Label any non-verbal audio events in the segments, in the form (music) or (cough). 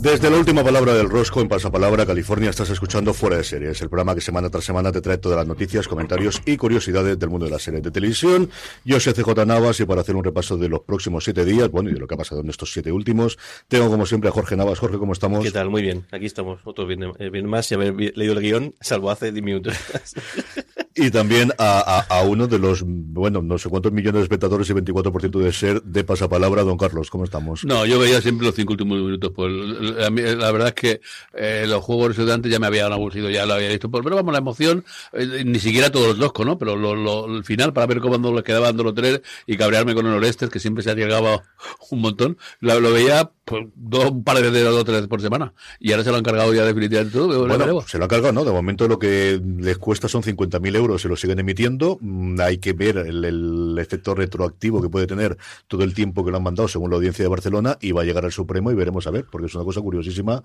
Desde la última palabra del Rosco en Pasapalabra, California, estás escuchando Fuera de Series, el programa que semana tras semana te trae todas las noticias, comentarios y curiosidades del mundo de las series de televisión. Yo soy CJ Navas y para hacer un repaso de los próximos siete días, bueno, y de lo que ha pasado en estos siete últimos, tengo como siempre a Jorge Navas. Jorge, ¿cómo estamos? ¿Qué tal? Muy bien. Aquí estamos, otros bien, eh, bien más y haber leído el guion, salvo hace 10 minutos. (laughs) Y también a, a, a, uno de los, bueno, no sé cuántos millones de espectadores y 24% de ser de pasapalabra, don Carlos, ¿cómo estamos? No, yo veía siempre los cinco últimos minutos. Pues, la, la verdad es que eh, los juegos de antes ya me habían aburrido, ya lo había visto. Pero, pero vamos, la emoción, eh, ni siquiera todos los loscos, ¿no? Pero lo, lo, el final, para ver cómo les quedaba dando los tres y cabrearme con el Orestes, que siempre se arriesgaba un montón, lo, lo veía pues, dos, un par de veces o tres por semana. Y ahora se lo han cargado ya definitivamente todo. Bueno, se lo han cargado, ¿no? De momento lo que les cuesta son 50.000 euros, se lo siguen emitiendo. Mm, hay que ver el, el, efecto retroactivo que puede tener todo el tiempo que lo han mandado según la audiencia de Barcelona y va a llegar al Supremo y veremos a ver, porque es una cosa curiosísima.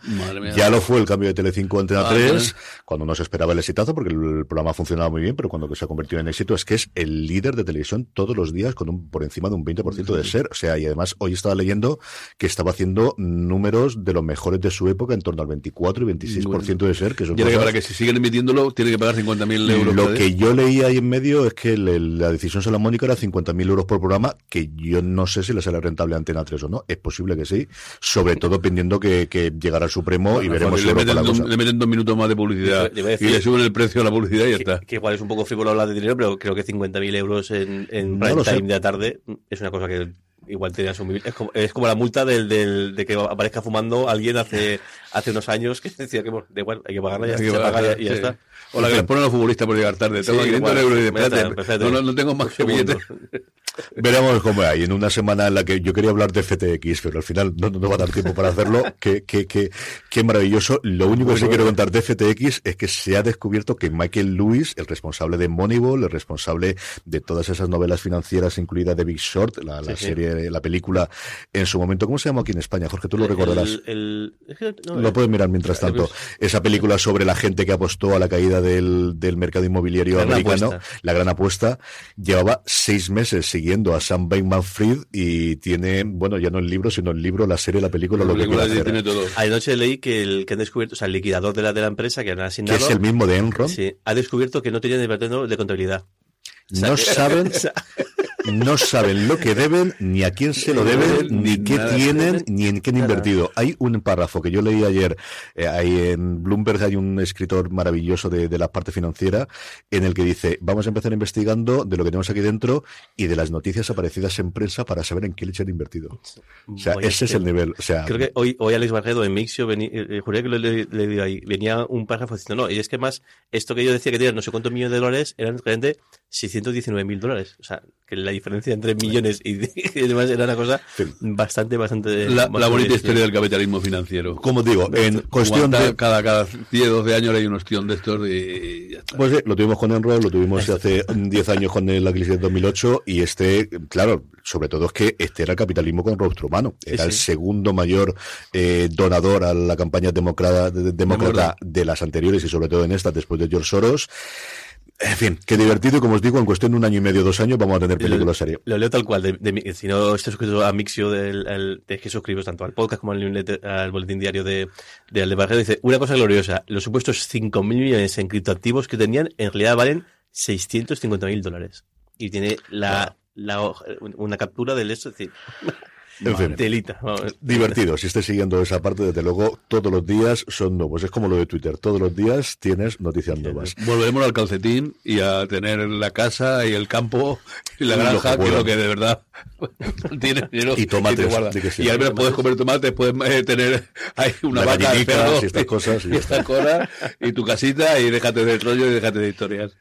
Ya lo fue el cambio de Telecinco a Antena 3, cuando no se esperaba el exitazo, porque el programa funcionaba muy bien, pero cuando se ha convertido en éxito es que es el líder de televisión todos los días con un por encima de un 20% de ser. O sea, y además hoy estaba leyendo que estaba haciendo números de los mejores de su época, en torno al 24 y 26% bueno, de ser. Que son cosas... que para que si siguen emitiéndolo, tiene que pagar 50.000 euros. Lo que yo leí ahí en medio es que le, la decisión salomónica era 50.000 euros por programa, que yo no sé si le sale rentable a Antena 3 o no. Es posible que sí, sobre todo pendiendo que, que llegará al Supremo bueno, y veremos si le, meten dos, le meten dos minutos más de publicidad y le suben el precio a la publicidad y ya está. Que igual es un poco frívolo hablar de dinero, pero creo que 50.000 euros en, en no prime time de la tarde es una cosa que igual te asumir. Es como, es como la multa del, del, de que aparezca fumando alguien hace, (laughs) hace unos años que decía que bueno, de igual, hay que pagarla, ya, hay que se paga y, y ya está. O la que les ponen a los futbolistas por llegar tarde. Tengo sí, 500 igual, euros y de espérate, no, no, no, tengo más que billetes. Veremos cómo hay. En una semana en la que yo quería hablar de FTX, pero al final no, no va a dar tiempo para hacerlo. (laughs) qué, qué, qué, qué maravilloso. Lo único que sí quiero contar de FTX es que se ha descubierto que Michael Lewis, el responsable de Moneyball, el responsable de todas esas novelas financieras, incluida The Big Short, la, la sí, serie, sí. la película, en su momento, ¿cómo se llama aquí en España? Jorge, tú lo recordarás. El, el, no, lo puedes mirar mientras tanto. Esa película sobre la gente que apostó a la caída del, del mercado inmobiliario la americano, la gran apuesta, llevaba seis meses siguiendo a Sam Bankman-Fried y tiene, bueno, ya no el libro, sino el libro, la serie, la película, la lo película que tiene todo. Anoche leí que el que han descubierto, o sea, el liquidador de la, de la empresa que han asignado. Que es el mismo de Enron. Sí, ha descubierto que no tenía departamento de contabilidad. O sea, no saben, (laughs) no saben lo que deben, ni a quién se lo deben, ni qué tienen, ni en qué han invertido. Hay un párrafo que yo leí ayer, eh, ahí en Bloomberg hay un escritor maravilloso de, de, la parte financiera, en el que dice, vamos a empezar investigando de lo que tenemos aquí dentro y de las noticias aparecidas en prensa para saber en qué leche han invertido. O sea, Voy ese es el nivel. O sea, creo que hoy, hoy Alex Barredo en Mixio, venía, eh, juré que le, le, le, ahí, venía un párrafo diciendo, no, y es que más, esto que yo decía que tenía no sé cuántos millones de dólares, eran realmente 619 mil dólares. O sea, que la diferencia entre millones y, (laughs) y demás era una cosa sí. bastante, bastante. La, la bonita historia del capitalismo financiero. Como digo, en cuestión de. Cada, cada 10, 12 años hay un ostión de estos y ya está. Pues sí, lo tuvimos con Enron, lo tuvimos hace 10 años con la crisis de 2008 y este, claro, sobre todo es que este era el capitalismo con rostro humano. Era sí, el segundo mayor eh, donador a la campaña demócrata, demócrata de las anteriores y sobre todo en esta, después de George Soros. En fin, qué divertido y como os digo, en cuestión de un año y medio, dos años, vamos a tener películas serie. Lo leo tal cual, de, de, si no estás suscrito a Mixio, del, el, de que suscribes tanto al podcast como al, newsletter, al boletín diario de, de Aldebarredo, dice, una cosa gloriosa, los supuestos 5.000 millones en criptoactivos que tenían, en realidad valen 650.000 dólares. Y tiene la, wow. la, una captura del esto, es decir... En fin, telita. divertido. Si estés siguiendo esa parte, desde luego, todos los días son nuevos. Es como lo de Twitter. Todos los días tienes noticias nuevas. Volveremos al calcetín y a tener la casa y el campo y la granja, que, es lo que de verdad (laughs) tienes dinero. Y tomates. Y, te sí. y al menos puedes comer tomates, puedes eh, tener una vaca, y estas (laughs) cosas. Y, y estas cosas, y tu casita, y déjate de rollo y déjate de historias.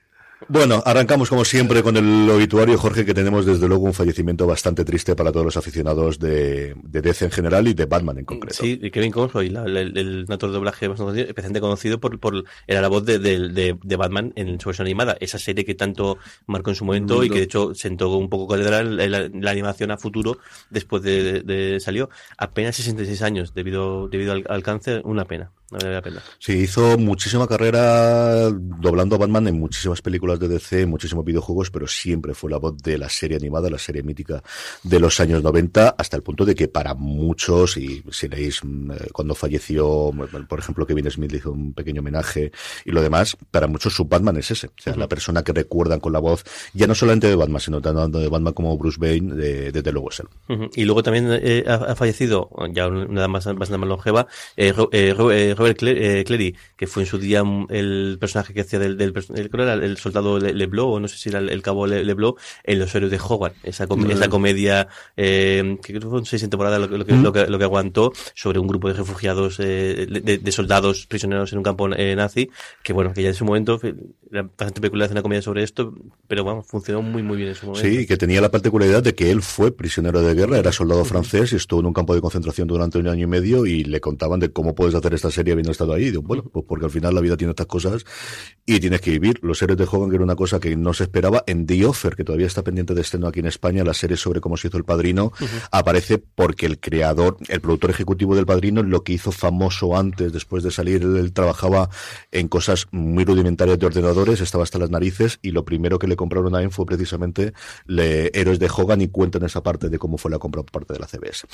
Bueno, arrancamos como siempre con el obituario, Jorge, que tenemos desde luego un fallecimiento bastante triste para todos los aficionados de, de DC en general y de Batman en concreto. Sí, y Kevin Conroy, la, el, el, actor de doblaje especialmente conocido por, por era la voz de, de, de, Batman en su versión animada, esa serie que tanto marcó en su momento y que de hecho sentó un poco la, la, la animación a futuro después de, de, salió. Apenas 66 años debido, debido al, al cáncer, una pena vale la pena. Sí, hizo muchísima carrera doblando a Batman en muchísimas películas de DC, en muchísimos videojuegos, pero siempre fue la voz de la serie animada, la serie mítica de los años 90, hasta el punto de que para muchos, y si leéis mm, eh, cuando falleció, por ejemplo, Kevin Smith hizo un pequeño homenaje y lo demás, para muchos su Batman es ese. O sea, la persona que recuerdan con la voz, ya no solamente de Batman, sino tanto de Batman como Bruce Wayne, de, de, luego es él. Y luego también eh, ha, ha fallecido, ya una edad más, bastante más longeva, eh, eh, eh, Robert eh, Cleary, que fue en su día el personaje que hacía del, del pers- el, soldado Le- Leblanc, o no sé si era el, cabo Le- Leblanc, en Los Héroes de Hogwarts, esa, com- esa comedia eh, que creo que fueron seis temporadas lo, lo que, lo, que, lo que aguantó sobre un grupo de refugiados, eh, de, de soldados prisioneros en un campo eh, nazi, que bueno, que ya en su momento era bastante peculiar hacer una comedia sobre esto, pero bueno, funcionó muy muy bien en su momento. Sí, que tenía la particularidad de que él fue prisionero de guerra, era soldado francés y estuvo en un campo de concentración durante un año y medio y le contaban de cómo puedes hacer esta serie habiendo estado ahí. Y digo, bueno, pues porque al final la vida tiene estas cosas y tienes que vivir. Los héroes de Hogan, que era una cosa que no se esperaba, en The Offer, que todavía está pendiente de estreno aquí en España, la serie sobre cómo se hizo El Padrino, aparece porque el creador, el productor ejecutivo del Padrino, lo que hizo famoso antes, después de salir, él, trabajaba en cosas muy rudimentarias de ordenadores, estaba hasta las narices y lo primero que le compraron a él fue precisamente le, Héroes de Hogan y cuentan esa parte de cómo fue la compra por parte de la CBS.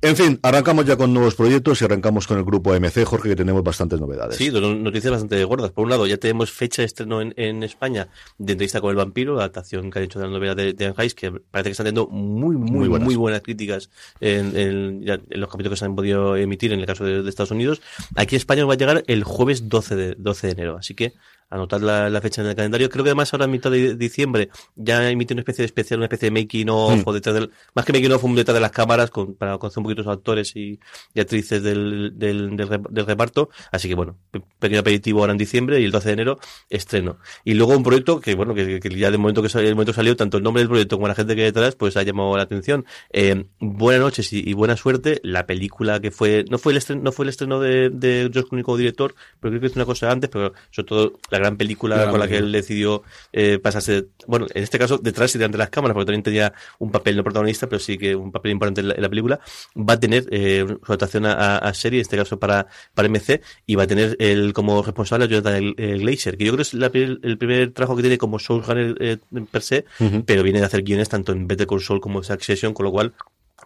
En fin, arrancamos ya con nuevos proyectos y arrancamos con el grupo AMC, Jorge, que tenemos bastantes novedades. Sí, dos noticias bastante gordas. Por un lado, ya tenemos fecha de estreno en, en España de entrevista con el vampiro, la adaptación que han hecho de la novela de, de Anne que parece que están teniendo muy, muy, Muy muy buenas. críticas en, en- ya en los capítulos que se han podido emitir en el caso de, de Estados Unidos. Aquí a España nos va a llegar el jueves 12 de, 12 de enero, así que anotar la, la fecha en el calendario. Creo que además ahora en mitad de diciembre ya emite una especie de especial, una especie de making of Mm. o detrás del, más que making of, un detrás de las cámaras con, para conocer un poquito los actores y, y actrices del, del, del, rep- del reparto. Así que bueno, pe- pequeño aperitivo ahora en diciembre y el 12 de enero estreno. Y luego un proyecto que bueno, que, que ya de momento que salió, el momento salió, tanto el nombre del proyecto como la gente que hay detrás, pues ha llamado la atención. Eh, buenas noches y, y buena suerte. La película que fue, no fue el estreno, no fue el estreno de, de George Clooney como director, pero creo que es una cosa antes, pero sobre todo la gran película con la que él decidió eh, pasarse, bueno, en este caso detrás y delante de las cámaras, porque también tenía un papel no protagonista, pero sí que un papel importante en la, en la película, va a tener eh, su adaptación a, serie, en este caso para, para MC, y va a tener el, como responsable a Jonathan eh, Glazer, que yo creo que es la el primer trabajo que tiene como showrunner eh, per se, pero viene de hacer guiones tanto en Better Call Saul como en Succession, con lo cual,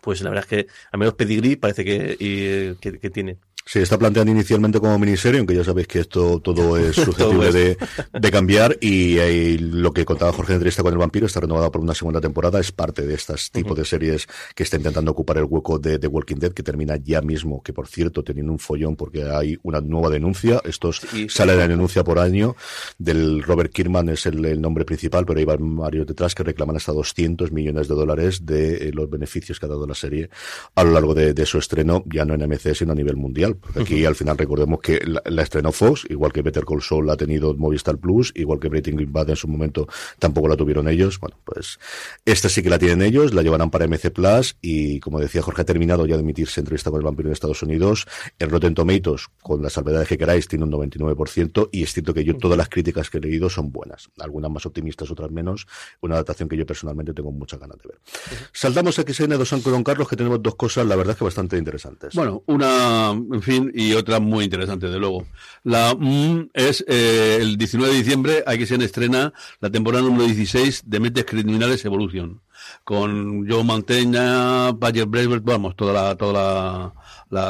pues la verdad es que al menos pedigrí parece que, y, que, que tiene. Se está planteando inicialmente como miniserie, aunque ya sabéis que esto todo (laughs) es susceptible de, de cambiar y, eh, lo que contaba Jorge en entrevista con el vampiro está renovada por una segunda temporada, es parte de estas tipos de series que está intentando ocupar el hueco de The Walking Dead, que termina ya mismo, que por cierto teniendo un follón porque hay una nueva denuncia, estos Sí. sale la denuncia por año del Robert Kirkman es el, el nombre principal, pero hay varios detrás que reclaman hasta 200 millones de dólares de eh, los beneficios que ha dado la serie a lo largo de, de su estreno, ya no en MC, sino a nivel mundial. Aquí al final recordemos que la, la estrenó Fox, igual que Better Call Saul la ha tenido Movistar Plus, igual que Breaking Bad en su momento tampoco la tuvieron ellos. Bueno, pues esta sí que la tienen ellos, la llevarán para MC Plus y como decía Jorge, ha terminado ya de emitirse entrevista con el vampiro en Estados Unidos. En Rotten Tomatoes, con las salvedades que queráis, tiene un 99% y es cierto que yo todas las críticas que he leído son buenas. Algunas más optimistas, otras menos. Una adaptación que yo personalmente tengo muchas ganas de ver. Saltamos a XN de San Don Carlos, que tenemos dos cosas, la verdad es que bastante interesantes. Bueno, una, en fin, y otra muy interesante, de luego. La mm, es eh, el 19 de diciembre, se estrena la temporada número 16 de Mentes Criminales Evolution, con Joe Mantegna, Badger Braver, vamos, toda la, toda la,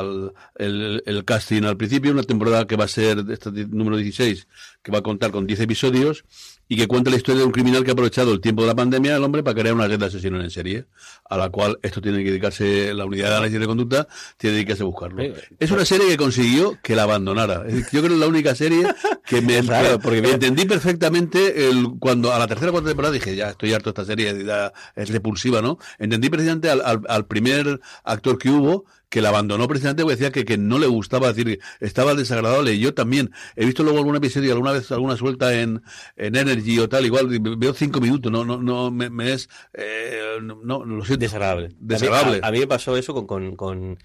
la- el, el casting al principio, una temporada que va a ser, esta di- número 16, que va a contar con 10 episodios, y que cuenta la historia de un criminal que ha aprovechado el tiempo de la pandemia el hombre para crear una red de asesinos en serie, a la cual esto tiene que dedicarse, la unidad de análisis de conducta, tiene que dedicarse a buscarlo. Eh, Es una serie que consiguió que la abandonara. Yo creo que es la única serie que me (laughs) porque me entendí perfectamente el, cuando a la tercera o cuarta temporada dije, ya estoy harto de esta serie, ya es repulsiva, ¿no? Entendí precisamente al, al, al primer actor que hubo que la abandonó precisamente porque decía que, que no le gustaba, es decir, estaba desagradable. Y yo también he visto luego algún episodio, alguna vez alguna suelta en, en Energy o tal, igual veo cinco minutos, no, no, no, me, me es, eh, no, lo siento. Desagradable. Desagradable. A mí, a- a mí me pasó eso con con con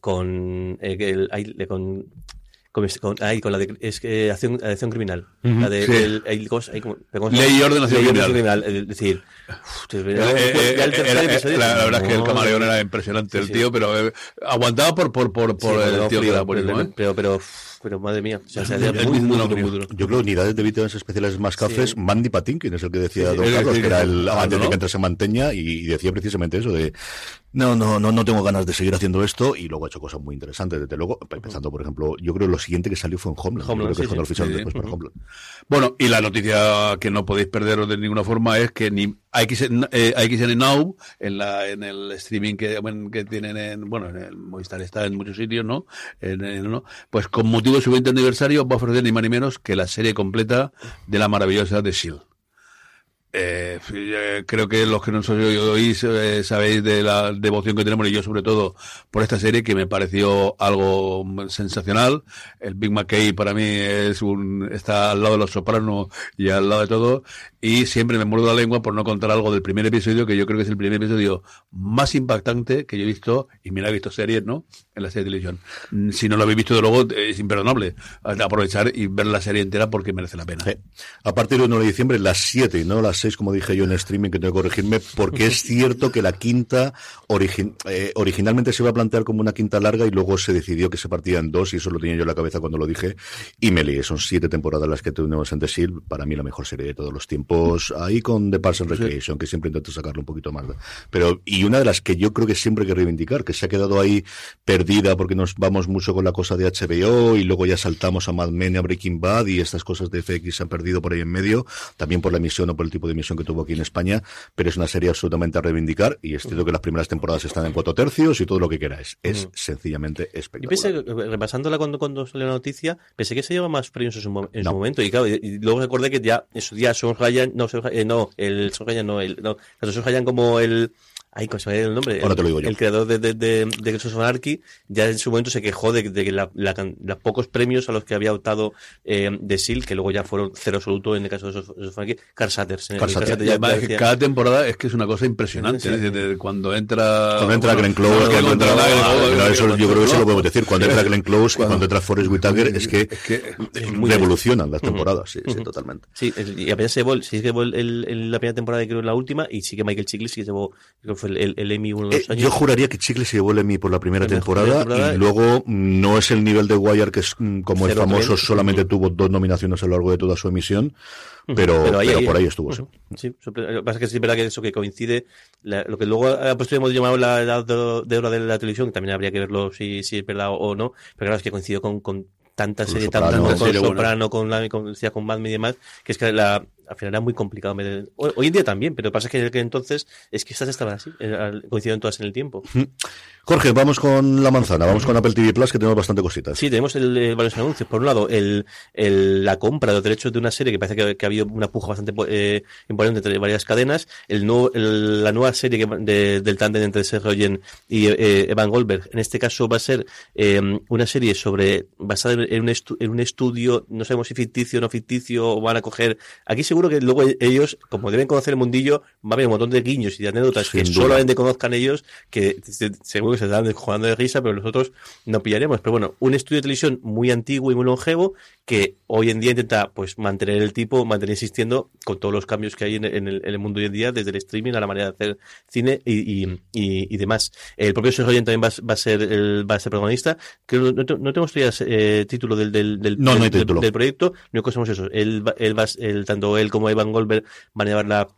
con, eh, que el- con con, con, ay, con la de es que acción, acción criminal. La de Sí. el, el- ¿cómo se- ay, cómo- ¿cómo se llama? Ley y orden, acción y criminal. Es decir, Eh, eh, el eh, la, verdad es que el camaleón era impresionante, Sí, el sí. tío, pero eh, aguantaba por, por, por, por Sí, el tío que era pero, ¿eh? pero, pero, madre mía. O sea, Es sería muy- muy, muy, muy. Yo creo unidades de víctimas especiales más cafés, Sí. Mandy Patinkin es el que decía Sí, Don sí, Carlos, sí, que era el antes de ¿no? que entrase en Manteña y decía precisamente eso de no, no, no, no tengo ganas de seguir haciendo esto y luego ha hecho cosas muy interesantes, desde luego, empezando por ejemplo, yo creo que lo siguiente que salió fue en Homeland, Homeland, creo que sí, es cuando sí. Sí, después para ujú. Homeland. Bueno, y la noticia que no podéis perderos de ninguna forma es que ni AXN, eh, AXN Now, en, la, en el streaming que, bueno, que tienen en, bueno, en el Movistar está en muchos sitios, ¿no? En, en- ¿no? Pues con motivo de su 20 aniversario va a ofrecer ni más ni menos que la serie completa de la maravillosa de S.H.I.E.L.D. Eh, eh, creo que los que nos oís eh, sabéis de la devoción que tenemos y yo sobre todo por esta serie que me pareció algo sensacional. El Big McKay para mí es un está al lado de los Sopranos y al lado de todo y siempre me muerdo la lengua por no contar algo del primer episodio que yo creo que es el primer episodio más impactante que yo he visto y mira he visto series, ¿no? En la serie de televisión. Si no lo habéis visto de luego es imperdonable aprovechar y ver la serie entera porque merece la pena. Sí. A partir del 1 de diciembre, las 7 y no las 6, como dije yo en streaming, que tengo que corregirme, porque es cierto que la quinta origi- eh, originalmente se iba a plantear como una quinta larga y luego se decidió que se partía en dos, y eso lo tenía yo en la cabeza cuando lo dije, y me lié. Son siete temporadas las que tenemos en The Shield, para mí la mejor serie de todos los tiempos, ahí con The Parks and Recreation, que siempre intento sacarle un poquito más. Pero, y una de las que yo creo que siempre hay que reivindicar, que se ha quedado ahí perdida porque nos vamos mucho con la cosa de HBO y luego ya saltamos a Mad Men a Breaking Bad y estas cosas de FX se han perdido por ahí en medio, también por la emisión o por el tipo de emisión que tuvo aquí en España, pero es una serie absolutamente a reivindicar y es cierto que las primeras temporadas están en cuatro tercios y todo lo que queráis. Es sencillamente Yo espectacular. pensé, eh, repasándola cuando, cuando salió la noticia, pensé que se llevaba más premios en su, en No. su momento. Y claro, y, luego recordé que ya, en su día, Son Ryan, no, Son Ryan, eh, no, el Son Ryan no, el, no, tanto Son Ryan como el, ay, ¿cómo se llama el nombre? Ahora el, te lo digo yo. El creador de, de, de, de Anarchy, ya en su momento se quejó de, de que la, la, can- los pocos premios a los que había optado eh, de SEAL, que luego ya fueron cero absoluto en el caso de Sons of Anarchy, Carl en decía- cada temporada es que es una cosa impresionante. Sí, ¿eh? sí. Desde cuando entra. Cuando entra Glenn Close, cuando cuando entra, ah, eso yo creo que eso lo podemos decir. Cuando entra Glenn Close y Cuando- cuando entra Forrest Whitaker, es que, Es que muy revolucionan las temporadas, sí, sí, Ujú. totalmente. Sí, y apenas se llevó, el- sí que llevó el, el- el- la primera temporada y creo la última, y sí que Michael Chiklis sí que llevó, fue el, el, el Emmy uno de los Eh, años. yo juraría que Chicle se llevó el Emmy por la primera temporada, temporada y luego no es el nivel de Wire que es mm, como el Cero famoso solamente tuvo dos nominaciones a lo largo de toda su emisión, pero, pero, ahí- ahí- por ahí estuvo. sí. Lo que pasa es que sí es verdad que eso que coincide, la- lo que luego ha puesto hemos llamado la edad de, oro de la televisión, que también habría que verlo si, si es verdad o no, pero claro, es que coincidió con, con tanta Con serie, Soprano. tanto con Serie buena. Soprano, con la con, con Mad y demás, que es que la, al final era muy complicado. Hoy, en día también, pero lo que pasa es que en aquel entonces es que estas estaban así, eh, coincidieron todas en el tiempo. Jorge, vamos con la manzana, vamos con Apple TV Plus, que tenemos bastante cositas. Sí, tenemos el, eh, varios anuncios. Por un lado, el, la compra de los derechos de una serie que parece que, que ha habido una puja bastante eh, importante entre varias cadenas. El nuevo, el- la nueva serie que, va- de- del tándem entre Seth Rogen y eh, Evan Goldberg. En este caso va a ser eh, una serie sobre basada en, en un estu- en un estudio, no sabemos si ficticio o no ficticio, o van a coger. Aquí seguro que luego ellos, como deben conocer el mundillo, va a haber un montón de guiños y de anécdotas Sin que duda. solamente conozcan ellos, que se- seguro que se están jugando de risa, pero nosotros no pillaremos. Pero bueno, un estudio de televisión muy antiguo y muy longevo que hoy en día intenta pues mantener el tipo, mantener existiendo con todos los cambios que hay en, en el, en el mundo hoy en día, desde el streaming a la manera de hacer cine y, y, y, y demás. El propio Sergio también va, va a ser el, va a ser protagonista. Creo, no, no tenemos todavía eh, título del, del, del, No, no hay del- título. del proyecto. Sabemos es eso. Él, él va, él, tanto él como Evan Goldberg van a llevar la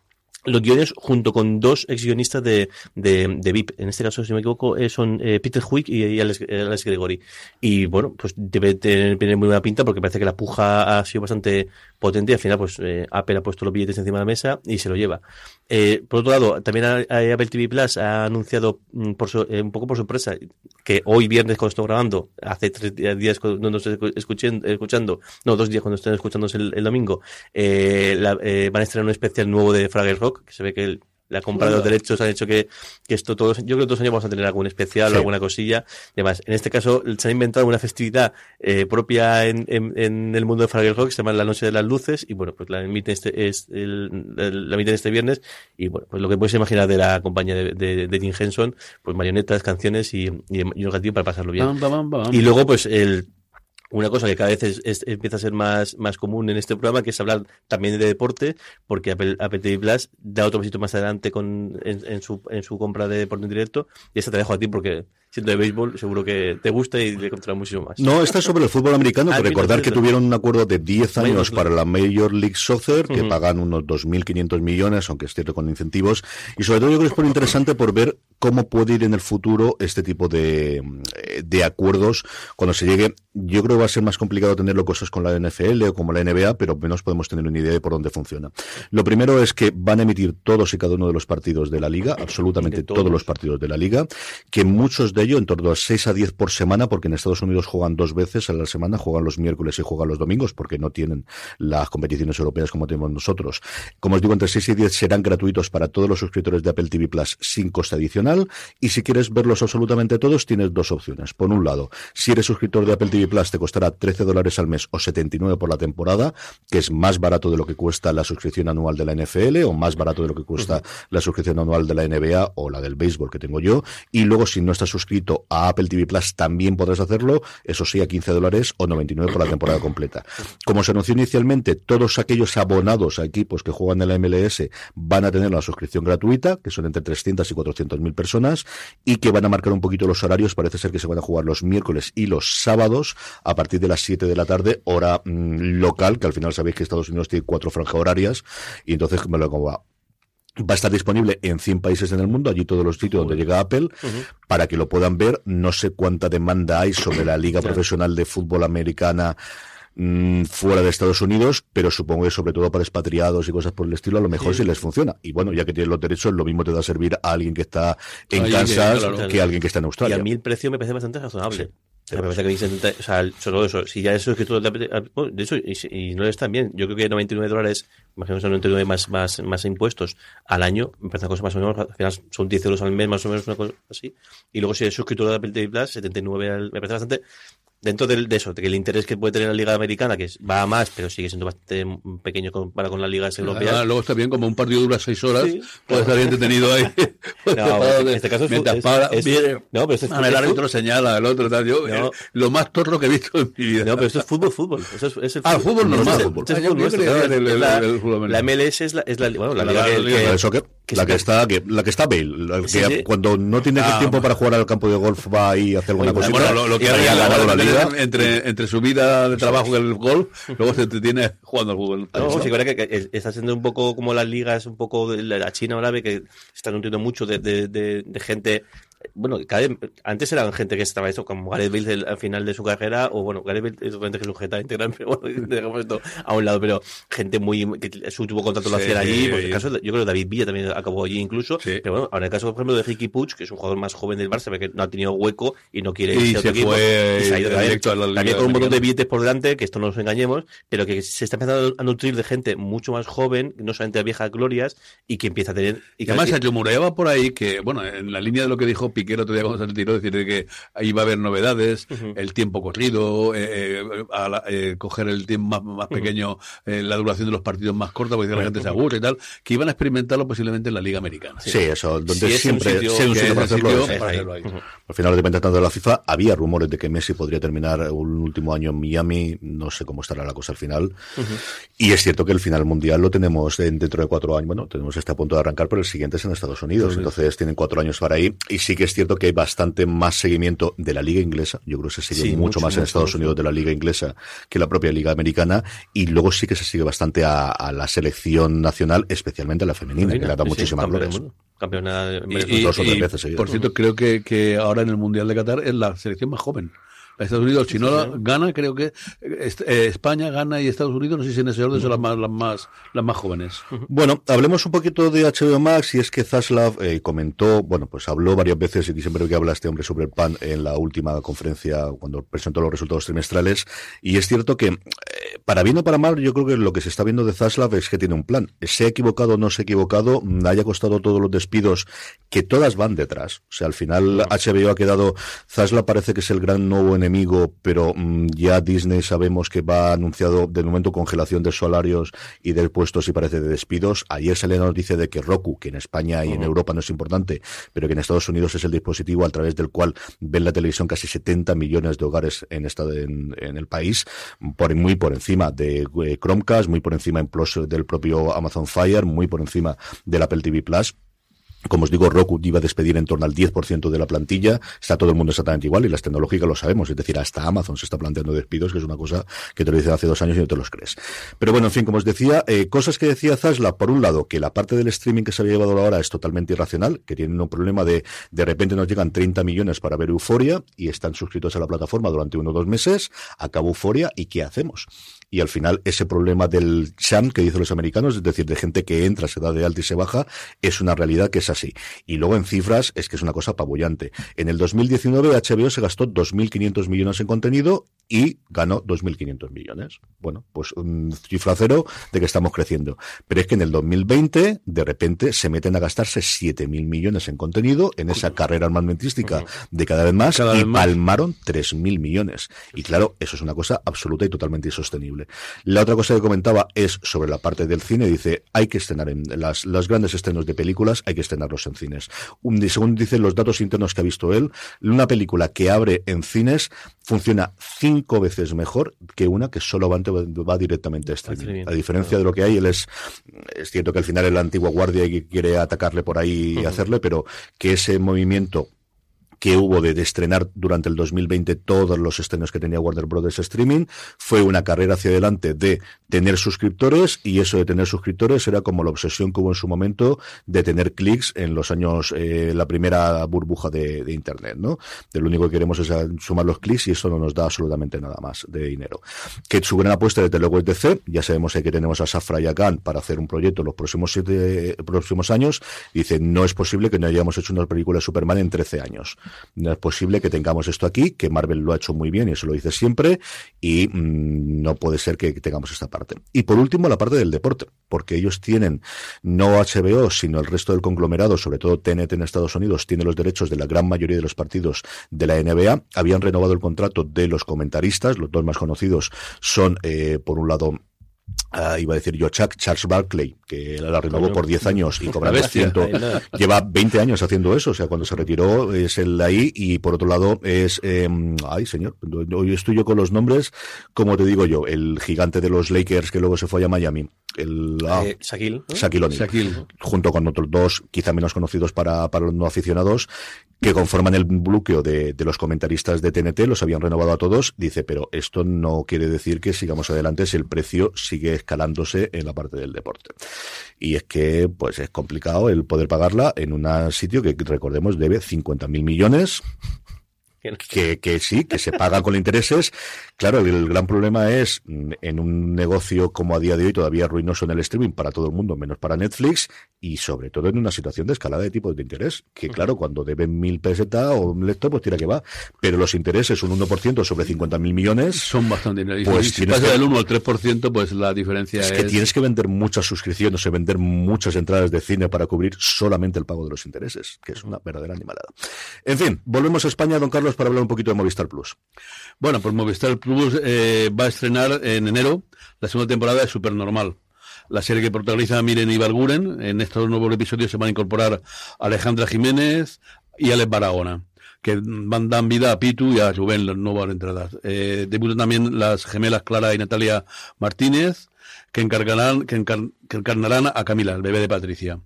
los guiones junto con dos ex guionistas de, de, de VIP. En este caso, si no me equivoco, eh, son eh, Peter Huick y, Alex, Alex Gregory. Y bueno, pues debe tener, muy buena pinta porque parece que la puja ha sido bastante potente y al final pues eh, Apple ha puesto los billetes encima de la mesa y se lo lleva. Eh, por otro lado, también a- Apple TV Plus ha anunciado mm, eh, un poco por sorpresa que hoy viernes cuando estoy grabando, hace tres días cuando nos escu- escuchen- escuchando, no, dos días cuando estén escuchándose el, el domingo, eh, la- eh, van a estrenar un especial nuevo de Fraggle Rock, que se ve que el- la compra de los derechos han hecho que, que esto todos, yo creo que todos los años vamos a tener algún especial Sí. o alguna cosilla. Además, en este caso se ha inventado una festividad eh, propia en, en, en el mundo de Fraggle Rock, que se llama La Noche de las Luces, y bueno, pues la emiten este, es el, el- la emiten este viernes, y bueno, pues lo que puedes imaginar de la compañía de, de, de Jim Henson, pues marionetas, canciones y, y, y un gatillo para pasarlo bien. Y luego, pues, el, una cosa que cada vez es, es, empieza a ser más, más común en este programa, que es hablar también de deporte, porque Apple, Apple TV Plus da otro besito más adelante con, en, en, su, en su compra de deporte en directo, y esta te dejo a ti porque siendo de béisbol, seguro que te gusta y le contará muchísimo más. No, esta es sobre el fútbol americano. Ah, recordar que tuvieron un acuerdo de 10 años para la Major League Soccer, que uh -huh. pagan unos 2.500 millones, aunque es cierto con incentivos. Y sobre todo yo creo que es muy interesante por ver cómo puede ir en el futuro este tipo de, de acuerdos cuando se llegue. Yo creo que va a ser más complicado tenerlo cosas con la NFL o como la NBA, pero menos podemos tener una idea de por dónde funciona. Lo primero es que van a emitir todos y cada uno de los partidos de la liga, absolutamente todos. todos los partidos de la liga, que muchos de ello, en torno a 6 a 10 por semana, porque en Estados Unidos juegan dos veces a la semana, juegan los miércoles y juegan los domingos, porque no tienen las competiciones europeas como tenemos nosotros. Como os digo, entre 6 y 10 serán gratuitos para todos los suscriptores de Apple TV Plus sin coste adicional. Y si quieres verlos absolutamente todos, tienes dos opciones. Por un lado, si eres suscriptor de Apple TV Plus, te costará 13 dólares al mes o 79 por la temporada, que es más barato de lo que cuesta la suscripción anual de la NFL o más barato de lo que cuesta uh -huh. la suscripción anual de la NBA o la del béisbol que tengo yo. Y luego, si no estás suscrito a Apple TV Plus también podrás hacerlo, eso sí, a 15 dólares o 99 por la temporada completa. Como se anunció inicialmente, todos aquellos abonados a equipos que juegan en la MLS van a tener la suscripción gratuita, que son entre 300 y 400 mil personas, y que van a marcar un poquito los horarios. Parece ser que se van a jugar los miércoles y los sábados a partir de las 7 de la tarde, hora mmm, local, que al final sabéis que Estados Unidos tiene cuatro franjas horarias, y entonces me lo como va Va a estar disponible en 100 países en el mundo, allí todos los sitios donde llega Apple, uh -huh. para que lo puedan ver. No sé cuánta demanda hay sobre la Liga claro. Profesional de Fútbol Americana mmm, fuera de Estados Unidos, pero supongo que sobre todo para expatriados y cosas por el estilo, a lo mejor sí, sí les funciona. Y bueno, ya que tienes los derechos, lo mismo te da a servir a alguien que está en Kansas que, claro, que, a alguien que está en Australia. Y a mí el precio me parece bastante razonable. Sí. Me parece que dicen, o sea, sobre todo eso, si ya es suscriptor de, de eso, y, y, no es tan bien, yo creo que 99 dólares, imagino que son 99 más, más, más impuestos al año, me parece una cosa más o menos, al final son 10 euros al mes, más o menos, una cosa así, y luego si es suscriptor de Apple TV Plus, 79 al, me parece bastante, dentro de, de, eso, de que el interés que puede tener la Liga Americana, que va a más, pero sigue siendo bastante pequeño comparado con las ligas europeas. Ah, luego está bien, como un partido dura seis horas, sí. puede estar bien detenido ahí. (laughs) no, (laughs) en este caso es, es, para, es, viene, no, pero este es, el árbitro señala, el otro tal, yo, no. lo más torro que he visto en mi vida. No, pero esto es fútbol, fútbol. Eso es, el ah, fútbol normal. Fútbol. Fútbol la, MLS es la, es la, bueno, la, la, liga que, que, soccer, que la que está que, la que está Bale, la que sí, sí. cuando no tiene ah, tiempo para jugar al campo de golf va ahí a hacer alguna cosita. Bueno, lo, lo que ha ganado la liga entre entre su vida de trabajo y el golf, luego se entretiene jugando al fútbol. No, sí, que, que está siendo un poco como las ligas, un poco de la China árabe, que están nutriendo mucho de, de, de, de gente bueno, cada vez, antes eran gente que estaba eso, como Gareth Bale al final de su carrera, o bueno, Gareth Bale es gente que es un jeta integral, (laughs) pero bueno, dejamos esto a un lado, pero gente muy, que su último contrato lo hacía allí, porque el caso, yo creo que David Villa también acabó allí incluso, sí. pero bueno, ahora en el caso, por ejemplo, de Ricky Puig, que es un jugador más joven del Barça, que no ha tenido hueco y no quiere irse a otro equipo, y se ha ido También con un montón de billetes por delante, que esto no nos engañemos, pero que se está empezando a nutrir de gente mucho más joven, no solamente de viejas glorias, y que empieza a tener... Y que además, se rumoreaba por ahí que, bueno, en la línea de lo que dijo Piquero otro día cuando se retiró, decir que ahí va a haber novedades, uh -huh. el tiempo corrido, eh, eh, a la, eh, coger el tiempo más, más pequeño, uh -huh. la duración de los partidos más corta, porque la gente se aburre y tal, que iban a experimentarlo posiblemente en la Liga Americana. Sí, sí eso, donde sí, siempre es un sitio, para hacerlo, para hacerlo ahí. Al final, depende tanto de la FIFA, había rumores de que Messi podría terminar un último año en Miami, no sé cómo estará la cosa al final. Y es cierto que el final mundial lo tenemos dentro de cuatro años, bueno, tenemos este a punto de arrancar, pero el siguiente es en Estados Unidos, entonces tienen cuatro años para ahí, y sí que es cierto que hay bastante más seguimiento de la liga inglesa. Yo creo que se sigue sí, mucho, mucho, más en Estados mucho, Unidos de la liga inglesa que la propia liga americana. Y luego sí que se sigue bastante a, a la selección nacional, especialmente a la femenina, Femenina, que le da sí, muchísimas glorias. Campeona de y, dos o tres veces seguidas. Por cierto, creo que, que ahora en el Mundial de Qatar es la selección más joven. Estados Unidos, si no gana, creo que eh, España gana y Estados Unidos, no sé si en ese orden son las más, las más, las más jóvenes. (laughs) Bueno, hablemos un poquito de HBO Max y es que Zaslav eh, comentó, bueno, pues habló varias veces y siempre que habla este hombre sobre el pan en la última conferencia cuando presentó los resultados trimestrales y es cierto que Para bien o para mal, yo creo que lo que se está viendo de Zaslav es que tiene un plan. Se ha equivocado o no se ha equivocado, mm, haya costado todos los despidos, que todas van detrás. O sea, al final HBO ha quedado, Zaslav parece que es el gran nuevo enemigo, pero mm, ya Disney sabemos que va anunciado de momento congelación de salarios y de puestos y parece de despidos. Ayer sale la noticia de que Roku, que en España y en Europa no es importante, pero que en Estados Unidos es el dispositivo a través del cual ven la televisión casi 70 millones de hogares en, esta, en, en el país, por, muy por encima de eh, Chromecast, muy por encima del propio Amazon Fire, muy por encima del Apple TV Plus. Como os digo, Roku iba a despedir en torno al 10% de la plantilla. Está todo el mundo exactamente igual y las tecnológicas lo sabemos. Es decir, hasta Amazon se está planteando despidos, que es una cosa que te lo dicen hace dos años y no te los crees. Pero bueno, en fin, como os decía, eh, cosas que decía Zasla, por un lado, que la parte del streaming que se había llevado ahora es totalmente irracional, que tienen un problema de de repente nos llegan 30 millones para ver Euforia y están suscritos a la plataforma durante uno o dos meses, acaba Euforia y ¿qué hacemos? Y al final ese problema del cham que dicen los americanos, es decir, de gente que entra, se da de alta y se baja, es una realidad que es así. Y luego en cifras es que es una cosa apabullante. En el 2019 HBO se gastó 2.500 millones en contenido y ganó 2.500 millones. Bueno, pues un cifra cero de que estamos creciendo. Pero es que en el 2020, de repente, se meten a gastarse 7.000 millones en contenido en esa carrera armamentística de cada vez más y palmaron 3.000 millones. Y claro, eso es una cosa absoluta y totalmente insostenible. La otra cosa que comentaba es sobre la parte del cine. Dice, hay que estrenar en las, grandes estrenos de películas, hay que estrenarlos en cines. Un, según dicen los datos internos que ha visto él, una película que abre en cines funciona cinco veces mejor que una que solo va, va directamente a streaming. A diferencia de lo que hay, él es, es cierto que al final es la antigua guardia y quiere atacarle por ahí y hacerle, pero que ese movimiento que hubo de, estrenar durante el 2020 todos los estrenos que tenía Warner Brothers Streaming. Fue una carrera hacia adelante de tener suscriptores y eso de tener suscriptores era como la obsesión que hubo en su momento de tener clics en los años, eh, la primera burbuja de, Internet, ¿no? De lo único que queremos es sumar los clics y eso no nos da absolutamente nada más de dinero. Que su gran apuesta desde luego es DC, ya sabemos que tenemos a Safra y a Khan para hacer un proyecto los próximos siete próximos años. Dice, no es posible que no hayamos hecho una película de Superman en 13 años. No es posible que tengamos esto aquí, que Marvel lo ha hecho muy bien y eso lo dice siempre, y mm, no puede ser que tengamos esta parte. Y por último, la parte del deporte, porque ellos tienen no HBO, sino el resto del conglomerado, sobre todo TNT en Estados Unidos, tiene los derechos de la gran mayoría de los partidos de la NBA. Habían renovado el contrato de los comentaristas, los dos más conocidos son, eh, por un lado, Uh, iba a decir yo, Chuck, Charles Barkley, que la renovó por 10 años y cobra (laughs) 200. Lleva 20 años haciendo eso, o sea, cuando se retiró es el ahí y por otro lado es, eh, ay señor, hoy estoy yo con los nombres, como te digo yo, el gigante de los Lakers que luego se fue a Miami, el ah, eh, Shaquille, junto con otros dos, quizá menos conocidos para, para los no aficionados, que conforman el bloqueo de, de, los comentaristas de TNT, los habían renovado a todos, dice, pero esto no quiere decir que sigamos adelante si el precio sigue escalándose en la parte del deporte. Y es que, pues es complicado el poder pagarla en un sitio que, recordemos, debe 50 mil millones, que, que, sí, que se paga con intereses. Claro, el gran problema es mm, en un negocio como a día de hoy todavía ruinoso en el streaming para todo el mundo, menos para Netflix, y sobre todo en una situación de escalada de tipos de interés, que claro, cuando deben mil pesetas o un lector, pues tira que va. Pero los intereses, un 1% sobre 50 mil millones. Son bastante Pues si pasa del 1 al 3%, pues la diferencia es. Es que tienes que vender muchas suscripciones, o vender muchas entradas de cine para cubrir solamente el pago de los intereses, que es una verdadera animalada. En fin, volvemos a España, don Carlos para hablar un poquito de Movistar Plus. Bueno, pues Movistar Plus eh, va a estrenar en enero la segunda temporada de Supernormal. La serie que protagoniza Miren Ibarguren. En estos nuevos episodios se van a incorporar Alejandra Jiménez y Alex Barahona que van dan vida a Pitu y a Juven, las nuevas entradas. Eh, debutan también las gemelas Clara y Natalia Martínez, que encargarán, que encarnarán a Camila, el bebé de Patricia.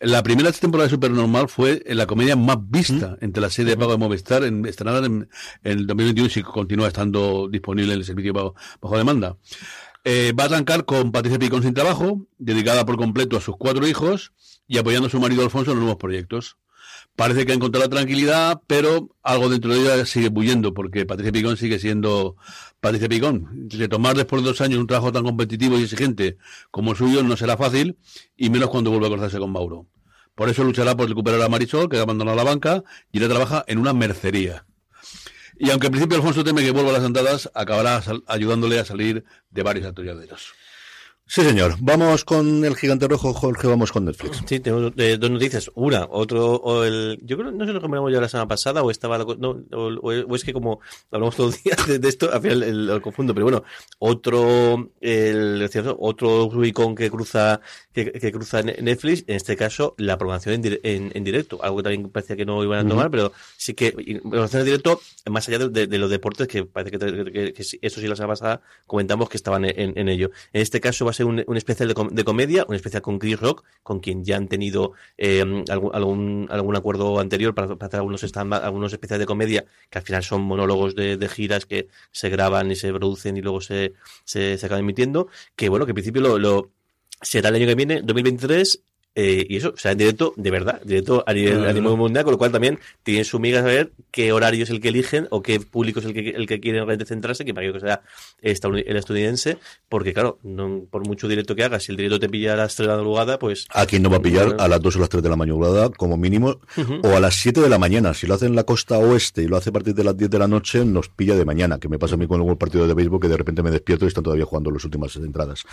La primera temporada de Supernormal fue la comedia más vista entre la serie de pago de Movistar, en, estrenada en, el 2021 y continúa estando disponible en el servicio bajo, bajo demanda. Eh, va a arrancar con Patricia Picón sin trabajo, dedicada por completo a sus cuatro hijos y apoyando a su marido Alfonso en los nuevos proyectos. Parece que ha encontrado la tranquilidad, pero algo dentro de ella sigue bullendo, porque Patricia Picón sigue siendo Patricia Picón. tomar después de dos años un trabajo tan competitivo y exigente como el suyo no será fácil, y menos cuando vuelva a cruzarse con Mauro. Por eso luchará por recuperar a Marisol, que ha abandonado la banca, y ella trabaja en una mercería. Y aunque al principio Alfonso teme que vuelva a las andadas, acabará ayudándole a salir de varios atolladeros. Sí, señor. Vamos con el gigante rojo, Jorge, vamos con Netflix. Sí, tenemos eh, dos noticias. Una, otro, o el, yo creo, no sé lo que hablamos ya la semana pasada, o estaba, no, o, o es que como hablamos todos los días de, de esto, al final el- lo confundo, pero bueno, otro, el, otro Rubicon que cruza, que, que cruza Ne- Netflix, en este caso, la programación en, dire- en, en directo, algo que también parecía que no iban a tomar, pero sí que, programación en directo, más allá de, de- de los deportes, que parece que, que- que- eso sí la semana pasada comentamos que estaban en, en ello. En este caso va a ser un, especial de, com- de comedia, un especial con Chris Rock, con quien ya han tenido eh, algún, algún, acuerdo anterior para, hacer algunos, algunos especiales de comedia, que al final son monólogos de, de giras que se graban y se producen y luego se, se, se acaban emitiendo, que bueno, que en principio lo, lo será el año que viene, 2023, eh, y eso, o sea, en directo, de verdad, directo a nivel, a nivel mundial, con lo cual también tienen su miga saber qué horario es el que eligen o qué público es el que, el que quieren realmente centrarse, que para que sea el estadounidense, porque claro, no, por mucho directo que hagas, si el directo te pilla a las 3 de la madrugada, pues... A quien no va a pillar a las 2 o las 3 de la madrugada, como mínimo, Ujú. o a las 7 de la mañana. Si lo hace en la costa oeste y lo hace a partir de las 10 de la noche, nos pilla de mañana, que me pasa a mí con algún partido de béisbol que de repente me despierto y están todavía jugando las últimas entradas.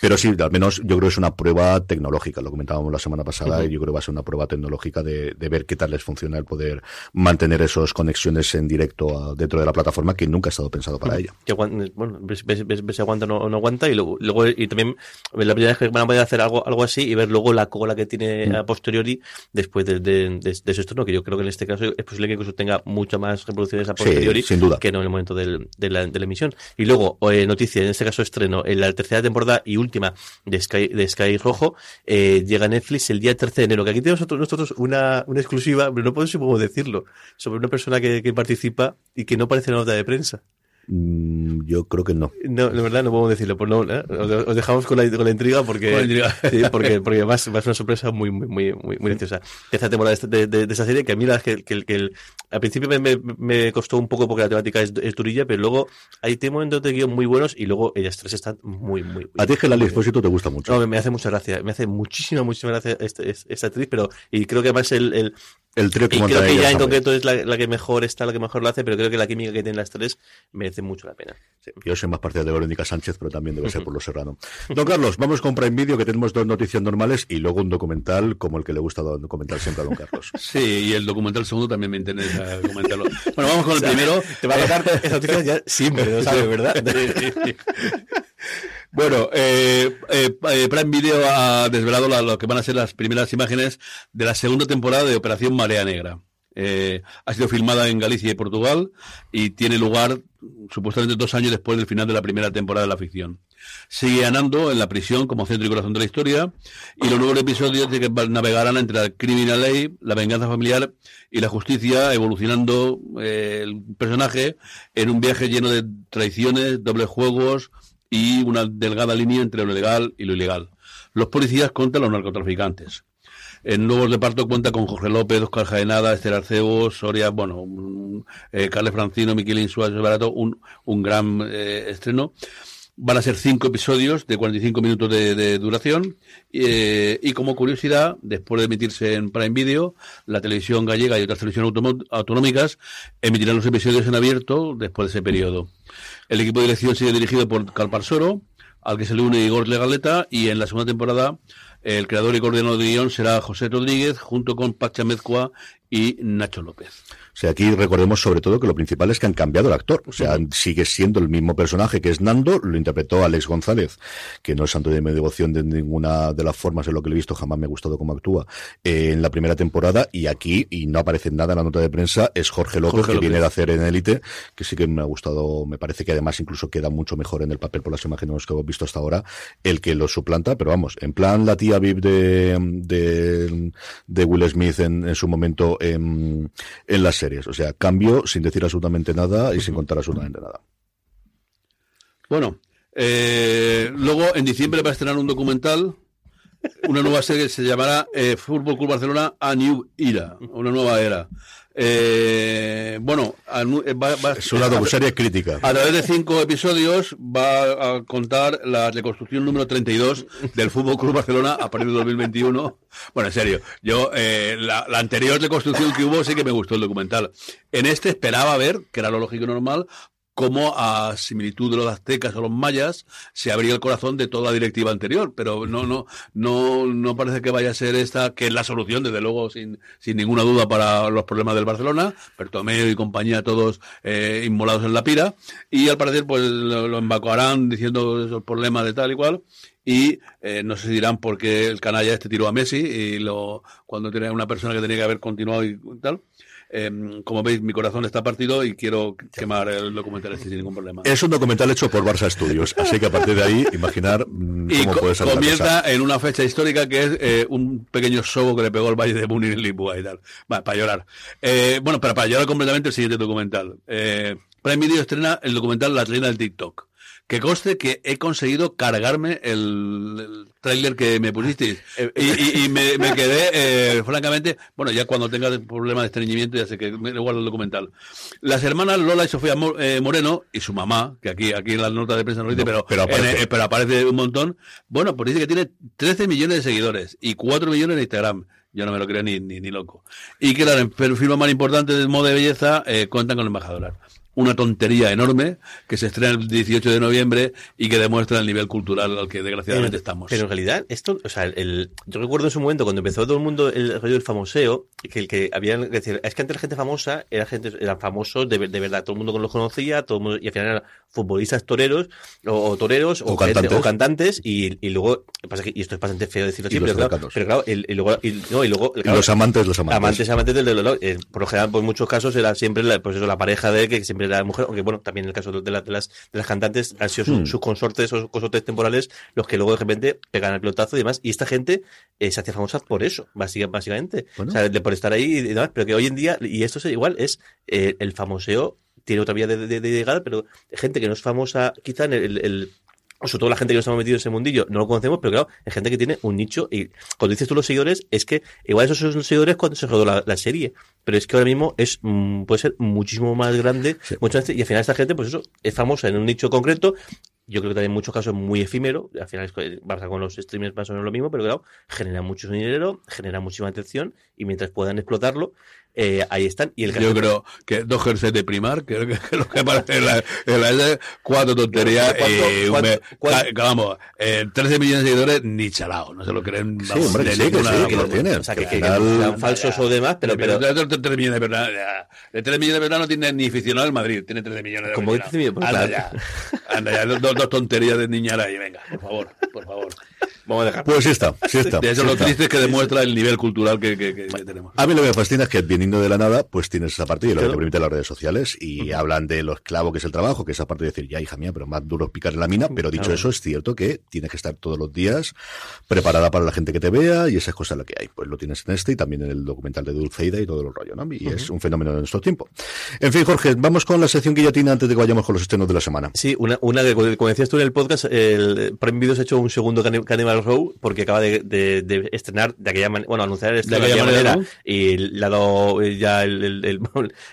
Pero sí, al menos yo creo que es una prueba tecnológica, lo comentábamos la semana pasada, y yo creo que va a ser una prueba tecnológica de, de ver qué tal les funciona el poder mantener esas conexiones en directo a- dentro de la plataforma que nunca ha estado pensado para ella. que bueno, ves, ves- ves- ves si aguanta o no, no aguanta y luego, luego y también la primera vez que van a poder hacer algo, algo así y ver luego la cola que tiene a posteriori después de, de, de, de su estreno, que yo creo que en este caso es posible que incluso tenga mucho más reproducciones a Sí, posteriori sin duda. que no en el momento del- de, la, de la emisión. Y luego, eh, noticia, en este caso estreno, en la tercera temporada y última de Sky, de Sky Rojo, eh, llega a Netflix el día 13 de enero, que aquí tenemos nosotros, nosotros una, una exclusiva, pero no puedo decirlo, sobre una persona que, que participa y que no aparece en la nota de prensa. Mm, yo creo que no. No, la verdad no podemos decirlo, pues no, ¿eh? os, os dejamos con la, con la intriga porque, la intriga. (laughs) sí, porque, porque va a ser una sorpresa muy, muy, muy, muy, graciosa. Esta temporada de, de, de, esta serie que a mí la, que, que, que el- al principio me, me, me costó un poco porque la temática es, es durilla, pero luego hay momentos de guion muy buenos y luego ellas tres están muy, muy, muy A ti es que la Expósito te gusta mucho. no, me, me hace mucha gracia, me hace muchísima, muchísima gracia esta, esta actriz, pero y creo que además el, el, el trío que y monta creo que ella en concreto es la, la que mejor está, la que mejor lo hace, pero creo que la química que tienen las tres merece mucho la pena. Sí, Yo soy más partidario de Verónica Sánchez, pero también debe ser por lo serrano. Don Carlos, vamos con Prime Video, que tenemos dos noticias normales y luego un documental como el que le gusta documentar siempre a Don Carlos. (laughs) Sí, y el documental segundo también me interesa comentarlo. Bueno, vamos con el (laughs) primero. Te va a tocar (laughs) esa noticia ya siempre, lo sabes, ¿verdad? Bueno, eh, eh, eh, Prime Video ha desvelado la- lo que van a ser las primeras imágenes de la segunda temporada de Operación Marea Negra. Eh, ha sido filmada en Galicia y Portugal y tiene lugar supuestamente dos años después del final de la primera temporada de la ficción. Sigue Anando en la prisión como centro y corazón de la historia y los nuevos episodios de que navegarán entre la criminal ley, la venganza familiar y la justicia, evolucionando eh, el personaje en un viaje lleno de traiciones, dobles juegos y una delgada línea entre lo legal y lo ilegal. Los policías contra los narcotraficantes. En Nuevos de Parto cuenta con Jorge López, Oscar Jaenada, Esther Arcebo, Soria, bueno, un- eh, Carles Francino, Miquelín Suárez Barato, un, un gran eh, estreno. Van a ser cinco episodios de 45 minutos de, de duración. eh, y como curiosidad, después de emitirse en Prime Video, la televisión gallega y otras televisiones autonómicas emitirán los episodios en abierto después de ese periodo. El equipo de dirección sigue dirigido por Calparsoro, al que se le une Igor Legaleta, y en la segunda temporada el creador y coordinador de guion será José Rodríguez, junto con Pacha Mezcua y Nacho López. O sea, aquí recordemos sobre todo que lo principal es que han cambiado el actor. O sea, sigue siendo el mismo personaje que es Nando, lo interpretó Alex González, que no es santo de mi devoción de ninguna de las formas en lo que le he visto, jamás me ha gustado cómo actúa eh, en la primera temporada. Y aquí, y no aparece nada en la nota de prensa, es Jorge López, Jorge que viene de hacer en Élite, que sí que me ha gustado, me parece que además incluso queda mucho mejor en el papel por las imágenes que hemos visto hasta ahora, el que lo suplanta, pero vamos, en plan la tía Viv de, de, de Will Smith en, en su momento en, en las O sea, cambio sin decir absolutamente nada y sin contar absolutamente nada. Bueno, eh, luego en diciembre va a estrenar un documental una nueva serie que se llamará eh, Fútbol Club Barcelona A New Era, una nueva era. Eh, bueno, eh, va- va- Es una docuserie crítica. a través de cinco episodios va a contar la reconstrucción número 32 del Fútbol Club Barcelona a partir de 2021. Bueno, en serio, yo eh, la, la anterior reconstrucción que hubo sí que me gustó el documental. En este esperaba ver, que era lo lógico y normal, cómo a similitud de los aztecas o los mayas se abría el corazón de toda la directiva anterior, pero no no no no parece que vaya a ser esta que es la solución desde luego sin sin ninguna duda para los problemas del Barcelona, Bertomeu y compañía todos eh, inmolados en la pira. Y al parecer pues lo, lo embacuarán diciendo esos problemas de tal y cual. Y eh, no sé si dirán por qué el canalla este tiró a Messi y lo cuando tiene una persona que tenía que haber continuado y tal. Eh, como veis, mi corazón está partido y quiero quemar el documental este sin ningún problema. Es un documental hecho por Barça Studios, así que a partir de ahí, imaginar mm, Y cómo puede la comienza en una fecha histórica que es eh, un pequeño sobo que le pegó el Valle de Múnich en Lisboa y tal. Va, para llorar. Eh, bueno, pero para llorar completamente el siguiente documental. Eh, Prime Video estrena el documental La reina del TikTok. Que conste que he conseguido cargarme el, el tráiler que me pusisteis. Y, y- y me, me quedé, eh, francamente, bueno, ya cuando tenga el problema de estreñimiento ya sé que me guardo el documental. Las hermanas Lola y Sofía Mo- eh, Moreno y su mamá, que aquí, aquí en la nota de prensa no lo dice, No, pero, pero aparece. eh, pero aparece un montón. Bueno, pues dice que tiene 13 millones de seguidores y 4 millones en Instagram. Yo no me lo creo ni, ni, ni loco. Y que claro, en el firma más importante del modo de belleza eh, cuentan con el embajador. Una tontería enorme que se estrena el 18 de noviembre y que demuestra el nivel cultural al que desgraciadamente estamos. Pero en realidad, esto, o sea, el, yo recuerdo en su momento cuando empezó todo el mundo el rollo del famoseo, que el que había es que antes la gente famosa era gente, eran famosos de, de verdad, todo el mundo los conocía, todo el mundo, y al final eran futbolistas toreros, o, o toreros, o, O gente- cantantes. o cantantes, y, y luego, pasa que, y esto es bastante feo decirlo así, pero claro, cercanos. pero claro, el- y luego, y, no, y luego, claro, los amantes, los amantes. Amantes, amantes del. Eh, por lo general, en muchos casos era siempre la, pues eso, la pareja de él, que siempre era la mujer, aunque bueno, también en el caso de, la- de las, de las cantantes han sido Hmm. sus consortes o consortes temporales los que luego de repente pegan el pelotazo y demás. Y esta gente eh, se hacía famosa por eso, básica- básicamente. Bueno. O sea, de- por estar ahí y demás. Pero que hoy en día, y esto es igual, es eh, el famoseo tiene otra vía de, de, de llegar, pero gente que no es famosa, quizá en el, el- sobre todo la gente que no estamos metidos en ese mundillo, no lo conocemos, pero claro, es gente que tiene un nicho. Y cuando dices tú los seguidores, es que igual esos son los seguidores cuando se rodó la, la serie. Pero es que ahora mismo es mm, puede ser muchísimo más grande. muchas veces, y al final esta gente, pues eso, es famosa en un nicho concreto. Yo creo que también en muchos casos es muy efímero. Al final que pasa con los streamers más o menos lo mismo, pero claro, genera mucho dinero, genera muchísima atención y mientras puedan explotarlo, eh, ahí están. Y el Yo creo que dos jerseys de primar, creo que es (laughs) lo que aparece en la, en la cuatro tonterías ¿Cuánto- y ca- vamos, eh, 13 millones de seguidores ni chalao, no se lo creen. Sí, vamos, hombre, que de sí, que sí, que lo forma. tiene. O sea, que, que- que sean falsos o demás, pero, pero, de 3 millones de verdad, de 3 millones de verdad no tiene ni aficionado al Madrid, tiene 13 millones de Como aficionados. 13 millones, Anda ya, anda ya, dos, dos tonterías de niñara ahí, venga, por favor, por favor. Vamos a dejar. Pues sí está, sí está. De eso sí lo está. triste es que demuestra el nivel cultural que, que- que tenemos. A mí lo que me fascina es que viniendo de la nada, pues tienes esa parte y lo que te permite las redes sociales y hablan de lo esclavo que es el trabajo, que esa parte de decir, ya hija mía, pero más duro es picar en la mina, pero dicho Claro. eso, es cierto que tienes que estar todos los días preparada para la gente que te vea y esas cosas lo que hay. Pues lo tienes en este y también en el documental de Dulceida y todo el rollo, ¿no? Y es un fenómeno en nuestro tiempo. En fin, Jorge, vamos con la sección guillotina antes de que vayamos con los estrenos de la semana. Sí, una, una que, como decías tú en el podcast, el Prime Video se ha hecho un segundo Cani- Cannibal Row porque acaba de, de- de estrenar de aquella manera, bueno, anunciar el estreno de, aquella manera, y le ha dado eh, ya el, el, el,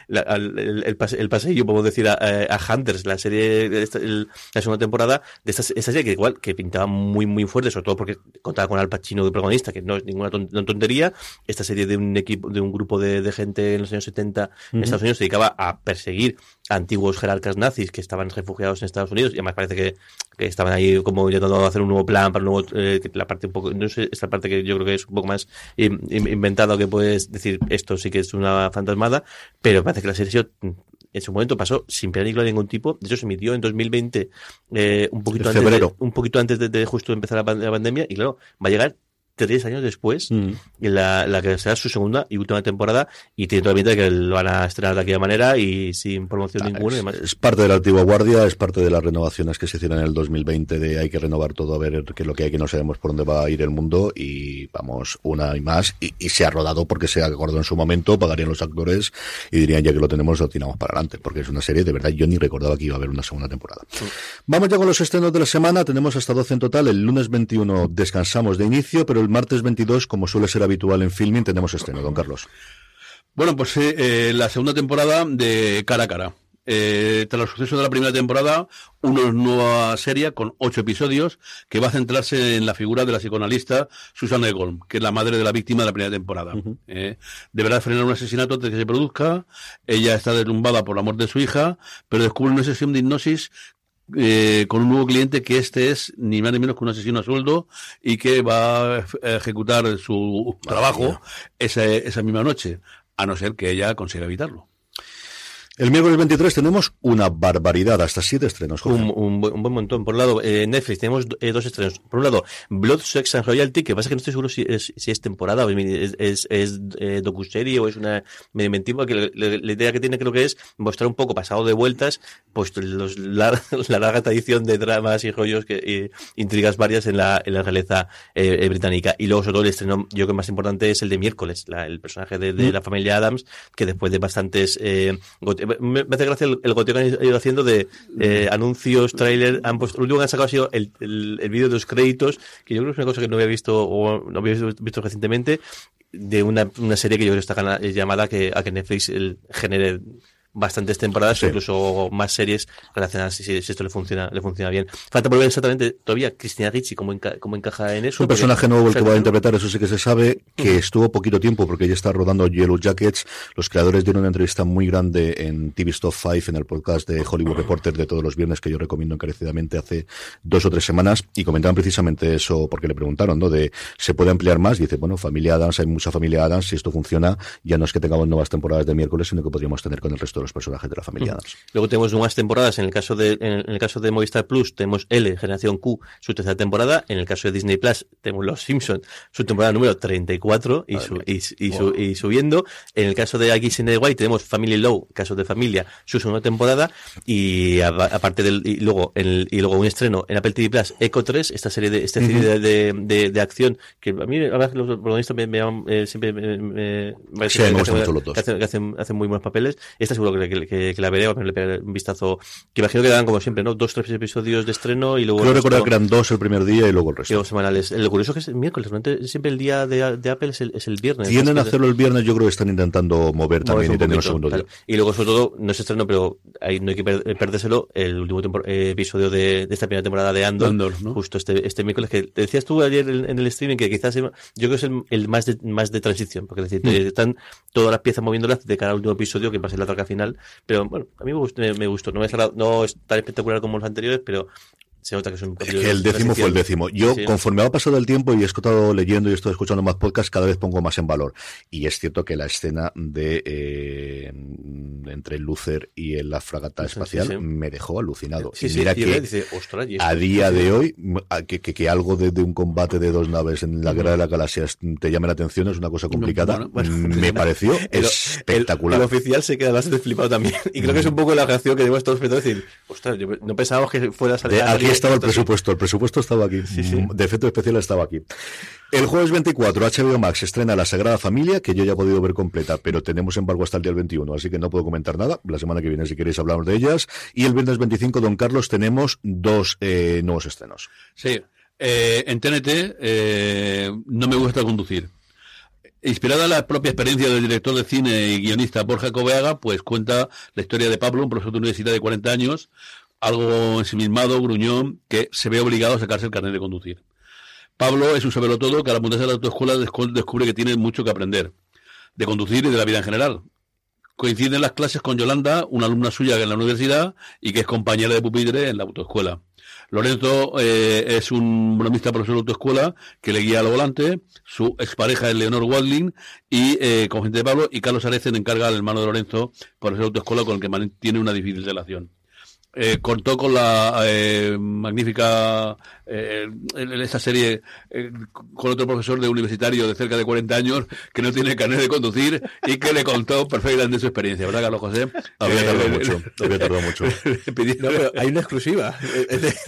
(laughs) el, pase- el paseillo, podemos decir, a, a Hunters, la serie, la segunda temporada de esta, esta serie que igual, que pintaba muy, muy fuerte, sobre todo porque contaba con Al Pacino de protagonista, que no es ninguna tontería, esta serie de un equipo, de un grupo de, de gente en los años 70 en Estados Unidos se dedicaba a perseguir antiguos jerarcas nazis que estaban refugiados en Estados Unidos y además parece que, que estaban ahí como intentando hacer un nuevo plan para un nuevo, eh, la parte un poco, no sé, esta parte que yo creo que es un poco más in- in- inventada que puedes decir esto sí que es una fantasmada, pero parece que la serie en su momento pasó sin pena ni gloria de ningún tipo. De hecho, se emitió en 2020, eh, un poquito antes, de, un poquito antes de, de justo empezar la pandemia, y claro, va a llegar tres años después, Mm. la, la que será su segunda y última temporada, y tiene toda la pinta de que lo van a estrenar de aquella manera y sin promoción ninguna. y demás. Es parte de la antigua guardia, es parte de las renovaciones que se hicieron en el 2020 de hay que renovar todo a ver qué es lo que hay, que no sabemos por dónde va a ir el mundo y vamos una y más y, y se ha rodado porque se acordó en su momento, pagarían los actores y dirían ya que lo tenemos lo tiramos para adelante porque es una serie de verdad yo ni recordaba que iba a haber una segunda temporada. Vamos ya con los estrenos de la semana, tenemos hasta 12 en total, el lunes 21 descansamos de inicio, pero el martes 22, como suele ser habitual en filming, tenemos estreno, don Carlos. Bueno, pues eh, eh, la segunda temporada de Cara a Cara. Eh, tras los sucesos de la primera temporada, una nueva serie con ocho episodios que va a centrarse en la figura de la psicoanalista Susan Egon, que es la madre de la víctima de la primera temporada. Eh, deberá frenar un asesinato antes de que se produzca. Ella está derrumbada por la muerte de su hija, pero descubre una sesión de hipnosis eh, con un nuevo cliente que este es ni más ni menos que un asesino a sueldo y que va a ejecutar su trabajo esa, esa misma noche, a no ser que ella consiga evitarlo. El miércoles 23 tenemos una barbaridad, hasta siete estrenos. Jorge. Un, un, buen- un buen montón. Por un lado, eh, Netflix, tenemos eh, dos estrenos. Por un lado, Blood, Sex and Royalty, que pasa que no estoy seguro si es, si es temporada o es, es, es eh, docuserie o es una medio inventiva, que la, la- idea que tiene creo que es mostrar un poco pasado de vueltas, pues los, la, (laughs) la larga tradición de dramas y rollos, que, intrigas varias en la, en la realeza eh, eh, británica. Y luego, sobre todo, el estreno, yo creo que más importante es el de miércoles, la- el personaje de, de la familia Adams, que después de bastantes me, me hace gracia el, el goteo que han ido haciendo de eh, anuncios, tráiler, han puesto, lo último que han sacado ha sido el, el, vídeo de los créditos, que yo creo que es una cosa que no había visto o no había visto, recientemente, de una, una serie que yo creo que está eh, llamada que, a que Netflix genere bastantes temporadas Sí. o incluso más series relacionadas si, si esto le funciona le funciona bien falta por ver exactamente todavía Cristina Ricci cómo, enca- cómo encaja en eso Es un personaje nuevo el que va a interpretar, eso sí que se sabe, que estuvo poquito tiempo porque ella está rodando Yellow Jackets. Los creadores dieron una entrevista muy grande en TV Stop 5, en el podcast de Hollywood Reporter de todos los viernes que yo recomiendo encarecidamente hace dos o tres semanas y comentaban precisamente eso porque le preguntaron, ¿no? De, ¿se puede ampliar más? Dice, bueno, familia Adams, hay mucha familia Adams, si esto funciona, ya no es que tengamos nuevas temporadas de miércoles, sino que podríamos tener con el resto los personajes de la familia Adams. Luego tenemos nuevas temporadas. En el caso de, en el, caso de Movistar Plus tenemos L, Generación Q, su tercera temporada. En el caso de Disney Plus tenemos Los Simpsons, su temporada número 34 y, su, y, y, su- y subiendo. En el caso de aquí en White tenemos Family Law, casos de familia, su segunda temporada. Y a- aparte del, y luego, en el- y luego un estreno en Apple TV Plus, Echo 3, esta serie de, esta serie de, de, de- de acción que a mí, que los protagonistas me, me llaman, eh, siempre me, me, me Sí, me hacen, que hacen, hacen muy buenos papeles. Esta seguro que, que, que- que la veré, le pegaré un vistazo. Que imagino que darán como siempre, ¿no? Dos, tres episodios de estreno y luego. Creo recordar que eran dos el primer día y luego el resto. luego semanales. Lo curioso es que es el miércoles, normalmente siempre el día de, de Apple es el, es el viernes. Tienden a hacerlo el viernes, yo creo que están intentando mover también y tener un segundo claro. día. Y luego, sobre todo, no es estreno, pero ahí no hay que per- perdérselo, el último eh, episodio de, de esta primera temporada de Andor, Andor, ¿no? justo este, este miércoles, que decías tú ayer en, en el streaming que quizás yo creo que es el, el más, de, más de transición, porque es decir, Mm. están todas las piezas moviéndolas de cara al último episodio, que va a ser la traca final, pero bueno, a mí me gustó, me, me gustó. No, es, no es tan espectacular como los anteriores, pero se nota que es un Es que el décimo fue el décimo. Yo, Sí. conforme va pasando el tiempo y he estado leyendo y estoy escuchando más podcasts, cada vez pongo más en valor. Y es cierto que la escena de eh, entre Luther y la fragata sí, espacial sí. me dejó alucinado. Y mira y que dice, ostras, y esto- a día de hoy, que, que, que algo de, de un combate de dos naves en la guerra de las galaxias te llame la atención es una cosa complicada. bueno, bueno. (laughs) me pareció El- espectacular. El, el oficial se queda bastante flipado también. Y creo que es un poco la reacción que tenemos todos espectadores decir, ostras, yo no pensábamos que fuera a salir. De- estaba el esto así". presupuesto, el presupuesto estaba aquí. Sí, sí. De efecto especial estaba aquí. El jueves 24, HBO Max estrena La Sagrada Familia, que yo ya he podido ver completa, pero tenemos embargo hasta el día 21, así que no puedo comentar nada. La semana que viene, si queréis, hablamos de ellas. Y el viernes 25, Don Carlos, tenemos dos eh, nuevos estrenos. Sí, eh, en TNT eh, no me gusta conducir. Inspirada en la propia experiencia del director de cine y guionista Borja Coveaga, pues cuenta la historia de Pablo, un profesor de universidad de 40 años, algo ensimismado, gruñón, que se ve obligado a sacarse el carnet de conducir. Pablo es un todo que al apuntarse a la autoescuela descu- descubre que tiene mucho que aprender, de conducir y de la vida en general. Coinciden las clases con Yolanda, una alumna suya en la universidad y que es compañera de pupitre en la autoescuela. Lorenzo eh, es un bromista profesor de autoescuela que le guía al volante, su expareja es Leonor Wadling y eh, con gente de Pablo y Carlos Arecen encarga al hermano de Lorenzo por ser autoescuela con el que mantiene una difícil relación. Eh, contó con la eh, magnífica eh, en esta serie eh, con otro profesor de universitario de cerca de 40 años que no tiene carnet de conducir y que le contó perfectamente su experiencia, ¿verdad, Carlos José? Había Eh, tardado mucho, había tardado mucho. (laughs) No, pero hay una exclusiva.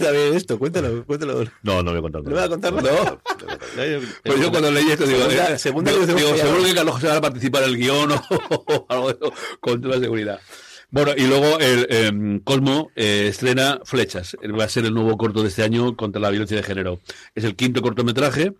También esto, cuéntalo, cuéntalo. No, no voy a contar ¿No me va a nada. contarlo? Pues yo cuando leí esto digo, Segunda- eh, segunda digo, digo, seguro que Carlos José va a participar en el guion o, (laughs) o algo de eso, con toda seguridad. Bueno, y luego el em, Cosmo eh, estrena Flechas. Va a ser el nuevo corto de este año contra la violencia de género. Es el quinto cortometraje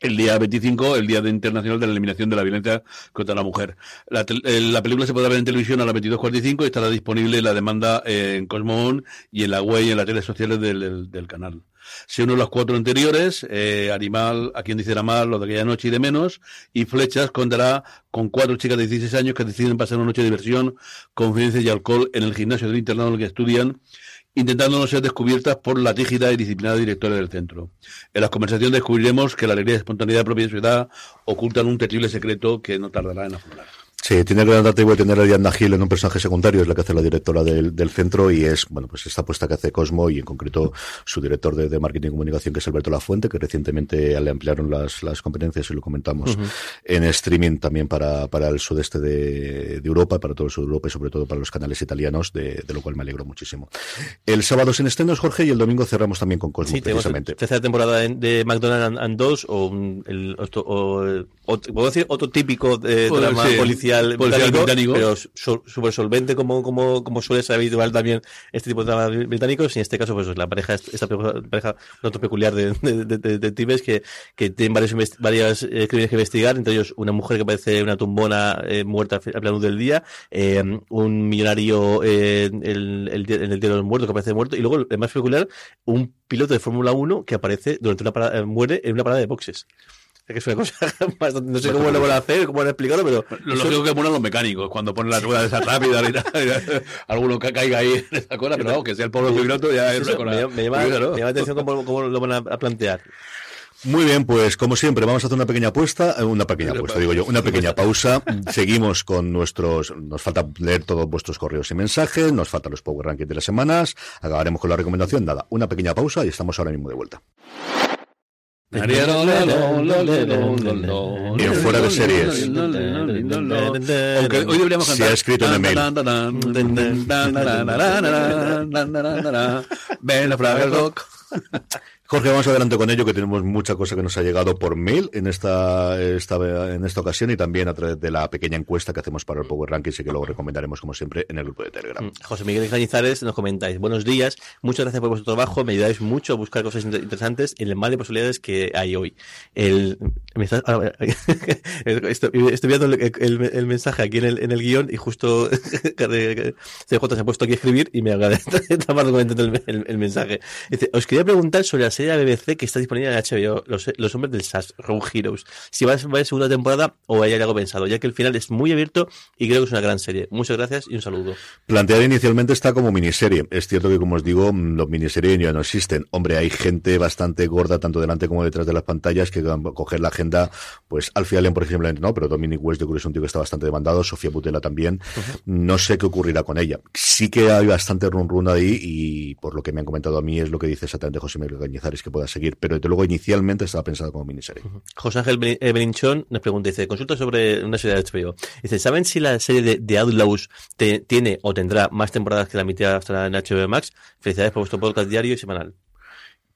el día 25, el Día Internacional de la Eliminación de la Violencia contra la Mujer. La, eh, la película se podrá ver en televisión a las 22.45 y estará disponible la demanda en Cosmón y en la web y en las redes sociales del canal. Se unen los cuatro anteriores, eh, Animal, A quien dice mal, Lo de aquella noche y de menos, y Flechas contará con cuatro chicas de 16 años que deciden pasar una noche de diversión, confidencia y alcohol en el gimnasio del internado en el que estudian intentando no ser descubiertas por la rígida y disciplinada directora del centro. En las conversaciones descubriremos que la alegría y espontaneidad propia de su edad ocultan un terrible secreto que no tardará en aflorar. Sí, tiene gran atractivo de tener a Diana Gil en un personaje secundario, es la que hace la directora del, del, centro y es, bueno, pues esta apuesta que hace Cosmo y en concreto su director de, de, marketing y comunicación que es Alberto Lafuente, que recientemente le ampliaron las, las competencias y lo comentamos uh -huh. en streaming también para, para el sudeste de, de, Europa, para todo el sur de Europa y sobre todo para los canales italianos, de, de lo cual me alegro muchísimo. El sábado sin estrenos, Jorge, y el domingo cerramos también con Cosmo, sí, precisamente. tercera temporada de McDonald's and 2 o, un, el, o, ¿puedo decir? Otro típico de drama sí, policial, policial británico, británico, pero súper solvente como, como, como suele ser habitual también este tipo de dramas británicos. Y en este caso pues la pareja esta pareja un peculiar de, de, de, que, que tienen varios varias eh, crímenes que investigar entre ellos una mujer que parece una tumbona eh, muerta a pleno del día eh, un millonario eh, el, el, en el día de los muertos que aparece muerto. Y luego el más peculiar un piloto de Fórmula 1 que aparece durante una parada, eh, muere en una parada de boxes que es una cosa (laughs) bastante, no sé cómo lo van a hacer, cómo van a explicarlo, pero... Lo lógico que ponen los mecánicos, cuando ponen la rueda de esa rápida y tal, (laughs) alguno que caiga ahí en esa cosa, pero vamos, que sea el pobre piloto ya es una cosa... Me, me, llama, ¿no? me llama la atención cómo, cómo, lo van a, a plantear. Muy bien, pues como siempre, vamos a hacer una pequeña apuesta, eh, una pequeña apuesta, digo yo, una pequeña pausa. Seguimos con nuestros, nos falta leer todos vuestros correos y mensajes, nos faltan los Power Rankings de las semanas, acabaremos con la recomendación, nada, una pequeña pausa y estamos ahora mismo de vuelta. Bien fuera de series. Aunque hoy deberíamos cantar. Se ha escrito en el mail. Ven a Fraga Rock. Jorge, vamos adelante con ello, que tenemos mucha cosa que nos ha llegado por mail en esta, esta, en esta ocasión y también a través de la pequeña encuesta que hacemos para el Power Rankings y que luego recomendaremos, como siempre, en el grupo de Telegram. José Miguel Cañizares nos comentáis, buenos días, muchas gracias por vuestro trabajo, me ayudáis mucho a buscar cosas interesantes en el mar de posibilidades que hay hoy. El, me está, (laughs) estoy, estoy, viendo el, mensaje aquí en el, guion y justo (laughs) CJ se ha puesto aquí a escribir y me (laughs) comentando el, el, mensaje. Dice, os quería preguntar sobre la serie de BBC que está disponible en HBO, Los, los Hombres del SAS, Road Heroes. Si va a ser segunda temporada o hay algo pensado, ya que el final es muy abierto y creo que es una gran serie. Muchas gracias y un saludo. Planteada inicialmente está como miniserie. Es cierto que, como os digo, los miniseries ya no existen. Hombre, hay gente bastante gorda, tanto delante como detrás de las pantallas, que van a coger la agenda, pues Alfie Allen, por ejemplo, no, pero Dominic West, de es un tío que está bastante demandado, Sofía Butela también. Uh -huh. No sé qué ocurrirá con ella. Sí que hay bastante run run ahí y por lo que me han comentado a mí es lo que dice exactamente José Miguel Que pueda seguir, pero desde luego inicialmente estaba pensado como miniserie. Uh -huh. José Ángel Berinchón nos pregunta, dice, consulta sobre una serie de HBO. Dice, ¿saben si la serie de, de Outlaws tiene o tendrá más temporadas que la mitad hasta en HBO Max? Felicidades por vuestro podcast diario y semanal.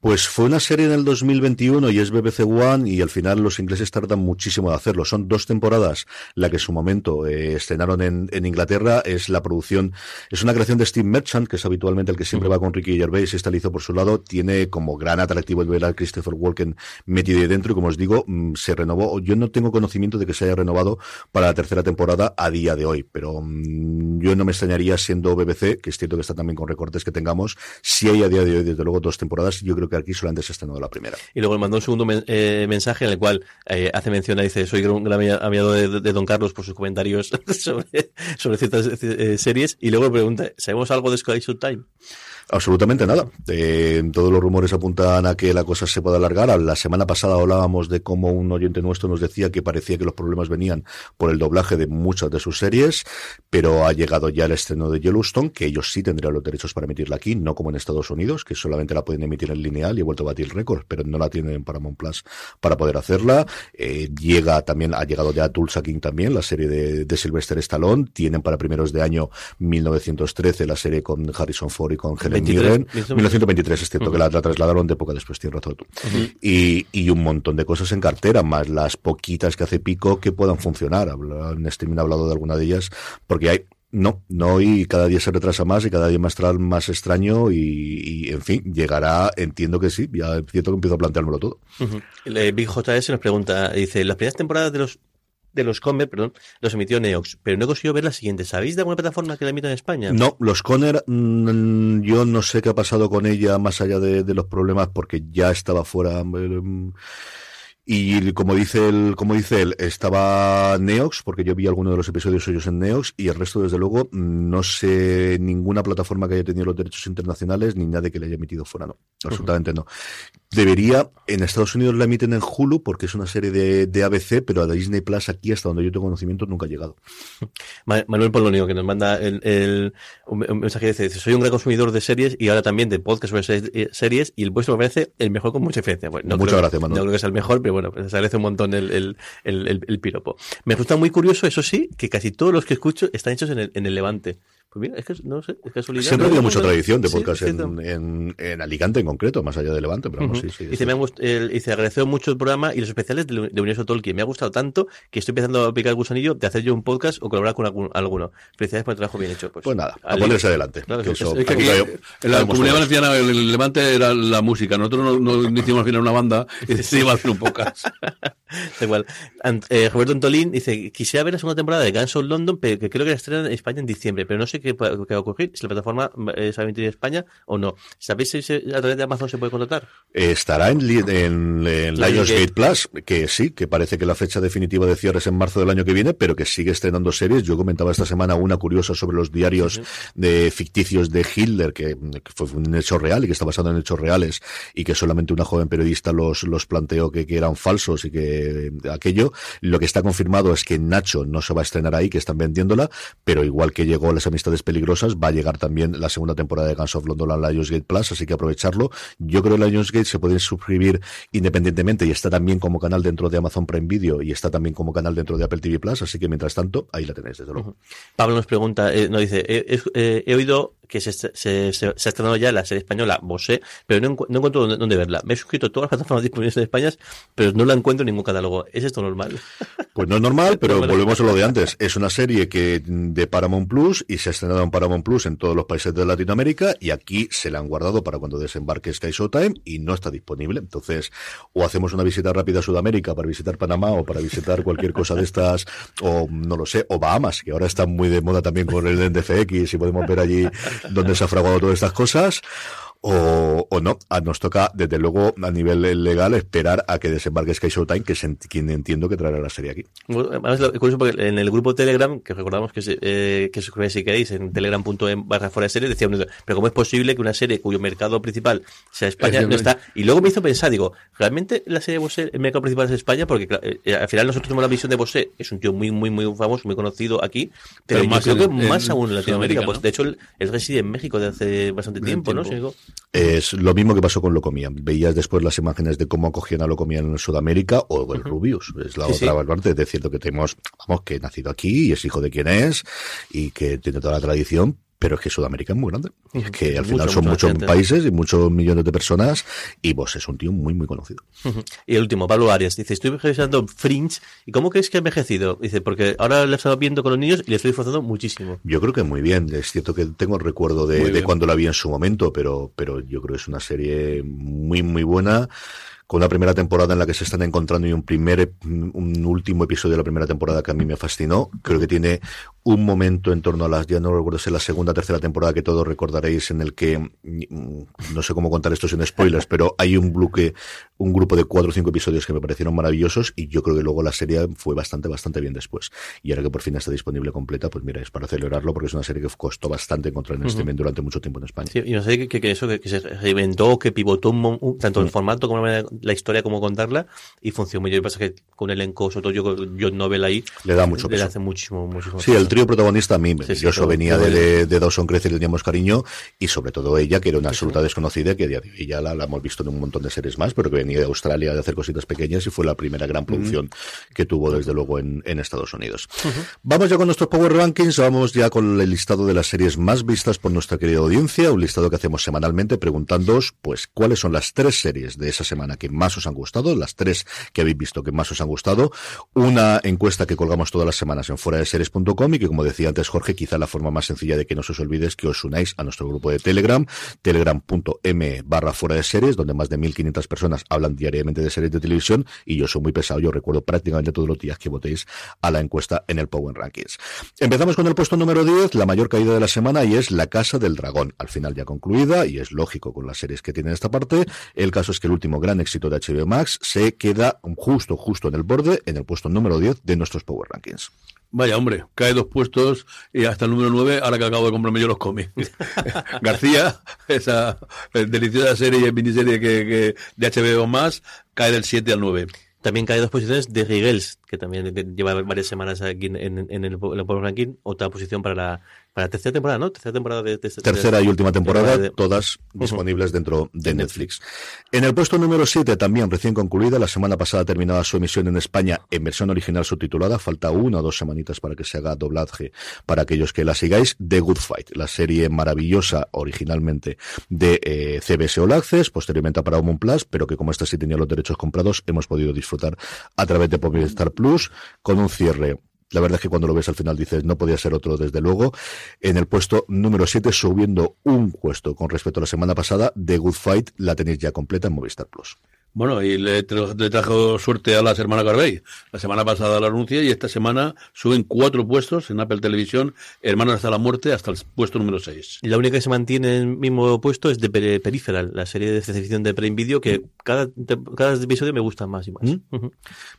Pues fue una serie en el 2021 y es BBC One y al final los ingleses tardan muchísimo de hacerlo. Son dos temporadas la que en su momento eh, estrenaron en, en, Inglaterra. Es la producción, es una creación de Steve Merchant, que es habitualmente el que siempre va con Ricky Gervais y está listo por su lado. Tiene como gran atractivo el ver a Christopher Walken metido ahí dentro y como os digo, mm, se renovó. Yo no tengo conocimiento de que se haya renovado para la tercera temporada a día de hoy, pero mmm, yo no me extrañaría siendo BBC, que es cierto que está también con recortes que tengamos, si hay a día de hoy desde luego dos temporadas, yo creo que aquí solamente se estrenó la primera. Y luego le mandó un segundo eh, mensaje en el cual eh, hace mención, dice, soy un gran amigo de, Don Carlos por sus comentarios (laughs) sobre, ciertas eh, series, y luego pregunta, ¿sabemos algo de Sky Time? Absolutamente nada. Eh, todos los rumores apuntan a que la cosa se pueda alargar. La semana pasada hablábamos de cómo un oyente nuestro nos decía que parecía que los problemas venían por el doblaje de muchas de sus series, pero ha llegado ya el estreno de Yellowstone, que ellos sí tendrían los derechos para emitirla aquí, no como en Estados Unidos, que solamente la pueden emitir en lineal y he vuelto a batir récord, pero no la tienen en Paramount para poder hacerla. Eh, llega también, ha llegado ya Tulsa King también, la serie de, de Sylvester Stallone. Tienen para primeros de año 1913 la serie con Harrison Ford y con Helen 23, 1923, es cierto uh -huh. que la, la, trasladaron de época después, tienes razón. Uh -huh. y, y, un montón de cosas en cartera, más las poquitas que hace Pico que puedan funcionar. En streaming ha hablado de alguna de ellas, porque hay No, no, y cada día se retrasa más y cada día más, más extraño y, y, en fin, llegará, entiendo que sí, ya cierto que empiezo a planteármelo todo. Uh -huh. JS nos pregunta, dice, las primeras temporadas de los de los Conner, perdón, los emitió Neox, pero no he conseguido ver la siguiente. ¿Sabéis de alguna plataforma que la emita en España? No, los Conner, mmm, yo no sé qué ha pasado con ella más allá de, de los problemas porque ya estaba fuera. Mmm, y como dice él, como dice él, estaba Neox, porque yo vi algunos de los episodios suyos en Neox, y el resto, desde luego, no sé ninguna plataforma que haya tenido los derechos internacionales, ni nadie que le haya emitido fuera, no. Absolutamente uh -huh. no. Debería, en Estados Unidos la emiten en Hulu, porque es una serie de, de ABC, pero a Disney Plus aquí, hasta donde yo tengo conocimiento, nunca ha llegado. Manuel Polonio, que nos manda el, el un, mensaje dice, soy un gran consumidor de series y ahora también de podcast sobre series, y el vuestro me parece el mejor con mucha diferencia. Bueno, no Muchas creo, gracias, Manuel. No creo que sea el mejor, pero bueno, pues se agradece un montón el, el, el, el, piropo. Me resulta muy curioso, eso sí, que casi todos los que escucho están hechos en el, en el Levante. Pues mira, es que no sé, es casualidad. Siempre ha habido mucha tradición de Sí, podcast es en, en, en Alicante en concreto, más allá de Levante, pero vamos, Ujú. sí, sí. Dice, me el- dice, agradezco mucho el programa y los especiales de, de Universo Tolkien. Me ha gustado tanto que estoy empezando a picar el gusanillo de hacer yo un podcast o colaborar con algún- alguno. Felicidades por el trabajo bien hecho. Pues, Pues nada, a ponerse adelante. Claro, que es- eso, es que Aquí, nunca- en la comunidad valenciana, el Levante era la música. Nosotros no, no, no (laughs) hicimos al final una banda y decidimos hacer un podcast. (laughs) Da igual. Ant- eh, Roberto Antolín dice, quisiera ver la segunda temporada de Guns of London, pero que creo que la estrenan en España en diciembre, pero no sé qué, pa- qué va a ocurrir, si la plataforma eh, se va a emitir en España o no. ¿Sabéis si se- a través de Amazon se puede contratar? Estará en, en, en Lionsgate. Plus, que sí, que parece que la fecha definitiva de cierre es en marzo del año que viene, pero que sigue estrenando series. Yo comentaba esta semana una curiosa sobre los diarios Sí, de ficticios de Hitler, que, que fue un hecho real y que está basado en hechos reales, y que solamente una joven periodista los, los planteó que, que eran falsos y que aquello. Lo que está confirmado es que Nacho no se va a estrenar ahí, que están vendiéndola, pero igual que llegó Las Amistades Peligrosas, va a llegar también la segunda temporada de Guns of London a Lionsgate Plus, así que aprovecharlo. Yo creo que Lionsgate se puede suscribir independientemente y está también como canal dentro de Amazon Prime Video y está también como canal dentro de Apple TV Plus, así que mientras tanto, ahí la tenéis, desde luego. Pablo nos pregunta, eh, nos dice, he, he- eh, he oído que se, se, se, se ha estrenado ya la serie española Bosé, pero no, no encuentro dónde, dónde verla. Me he suscrito todas las plataformas disponibles en España, pero no la encuentro en ningún catálogo. ¿Es esto normal? Pues no es normal, (laughs) pero volvemos a lo de antes. Es una serie que de Paramount Plus y se ha estrenado en Paramount Plus en todos los países de Latinoamérica y aquí se la han guardado para cuando desembarque Sky Showtime y no está disponible. Entonces, o hacemos una visita rápida a Sudamérica para visitar Panamá o para visitar cualquier cosa de estas, o no lo sé, o Bahamas, que ahora está muy de moda también con el NDFX y podemos ver allí donde se ha fraguado todas estas cosas. O, o no, Ah, nos toca desde luego a nivel legal esperar a que desembarque Sky Showtime, que es en- quien entiendo que traerá la serie aquí. Bueno, Además, es curioso porque en el grupo Telegram, que recordamos que, eh, que suscribáis si queréis, en telegram.em barra fuera de serie, decía pero ¿cómo es posible que una serie cuyo mercado principal sea España no está? Y luego me hizo pensar, digo, ¿realmente la serie de Bosé, el mercado principal es España? Porque claro, eh, al final nosotros tenemos la visión de Bosé, es un tío muy, muy, muy famoso, muy conocido aquí, pero, Pero yo más creo en- que más en aún en Latinoamérica. Pues ¿no? de hecho, él, él reside en México desde hace bastante De tiempo, ¿no? Es lo mismo que pasó con Locomía. Veías después las imágenes de cómo acogían a Locomía en Sudamérica o el Rubius. Es la Sí, otra sí. parte. Es cierto que tenemos, vamos, que nacido aquí y es hijo de quien es y que tiene toda la tradición. Pero es que Sudamérica es muy grande. Y es que al Mucho, final son muchos gente. países y muchos millones de personas. Y vos es un tío muy, muy conocido. Y el último, Pablo Arias, dice, estoy revisando Fringe, ¿y cómo crees que ha envejecido? Dice, porque ahora lo he estado viendo con los niños y le estoy disfrutando muchísimo. Yo creo que muy bien. Es cierto que tengo el recuerdo de, de cuando la vi en su momento, pero, pero yo creo que es una serie muy, muy buena. Con una primera temporada en la que se están encontrando y un primer, un último episodio de la primera temporada que a mí me fascinó. Creo que tiene un momento en torno a las, ya no recuerdo si la segunda o tercera temporada que todos recordaréis en el que, mm, no sé cómo contar esto sin spoilers, pero hay un bloque, un grupo de cuatro o cinco episodios que me parecieron maravillosos y yo creo que luego la serie fue bastante, bastante bien después. Y ahora que por fin está disponible completa, pues mira, es para celebrarlo porque es una serie que costó bastante encontrar en Ujú. streaming durante mucho tiempo en España. Sí, y no sé que, que- eso, que, que se reinventó, que pivotó un, un- tanto el formato como la, la historia como contarla y funcionó muy bien. Lo que pasa es que con un elenco, sobre todo yo con John Novel ahí, Le da mucho le peso. hace muchísimo, muchísimo Sí, el trío protagonista a mí, Sí, yo venía de, de, de Dawson Crece y le teníamos cariño, y sobre todo ella, que era una absoluta desconocida, que ya la, la hemos visto en un montón de series más, pero que venía de Australia de hacer cositas pequeñas y fue la primera gran producción que tuvo desde luego en, en Estados Unidos. Vamos ya con nuestros Power Rankings, vamos ya con el listado de las series más vistas por nuestra querida audiencia, un listado que hacemos semanalmente preguntándoos, pues, cuáles son las tres series de esa semana que más os han gustado, las tres que habéis visto que más os han gustado, una encuesta que colgamos todas las semanas en fuera de series.com y que como decía antes Jorge, quizá la forma más sencilla de que no se os olvide es que os unáis a nuestro grupo de Telegram, telegram.m barra fuera de series, donde más de 1.500 personas hablan diariamente de series de televisión y yo soy muy pesado, yo recuerdo prácticamente todos los días que votéis a la encuesta en el Power Rankings. Empezamos con el puesto número 10, la mayor caída de la semana y es La Casa del Dragón, al final ya concluida y es lógico con las series que tiene esta parte. El caso es que el último gran éxito de HBO Max se queda justo, justo en el borde, en el puesto número 10 de nuestros Power Rankings. Vaya, hombre, cae dos puestos y hasta el número 9, ahora que acabo de comprarme yo los cómics. (laughs) García, esa deliciosa serie, miniserie que, que de HBO más, cae del 7 al 9. También cae dos posiciones de Rigels, que también lleva varias semanas aquí en, el, en el Ranking, otra posición para la, para tercera temporada, ¿no? Tercera temporada de, de- Tercera de- y última temporada, de- todas disponibles dentro de Netflix. En el puesto número 7, también recién concluida, la semana pasada terminada su emisión en España en versión original subtitulada, falta una o dos semanitas para que se haga doblaje para aquellos que la sigáis, The Good Fight, la serie maravillosa originalmente de eh, CBS All Access, posteriormente a Paramount Plus, pero que como esta sí tenía los derechos comprados, hemos podido disfrutar a través de Movistar Plus, con un cierre la verdad es que cuando lo ves al final dices, no podía ser otro, desde luego. En el puesto número 7, subiendo un puesto con respecto a la semana pasada, The Good Fight la tenéis ya completa en Movistar Plus. Bueno, y le, tra- le trajo suerte a las hermanas Garvey. La semana pasada la anuncia y esta semana suben cuatro puestos en Apple Televisión, Hermanos hasta la muerte, hasta el puesto número 6. La única que se mantiene en el mismo puesto es de Peri- Peripheral, la serie de ficción de Prime Video, que cada, te- cada episodio me gusta más y más. ¿Mm?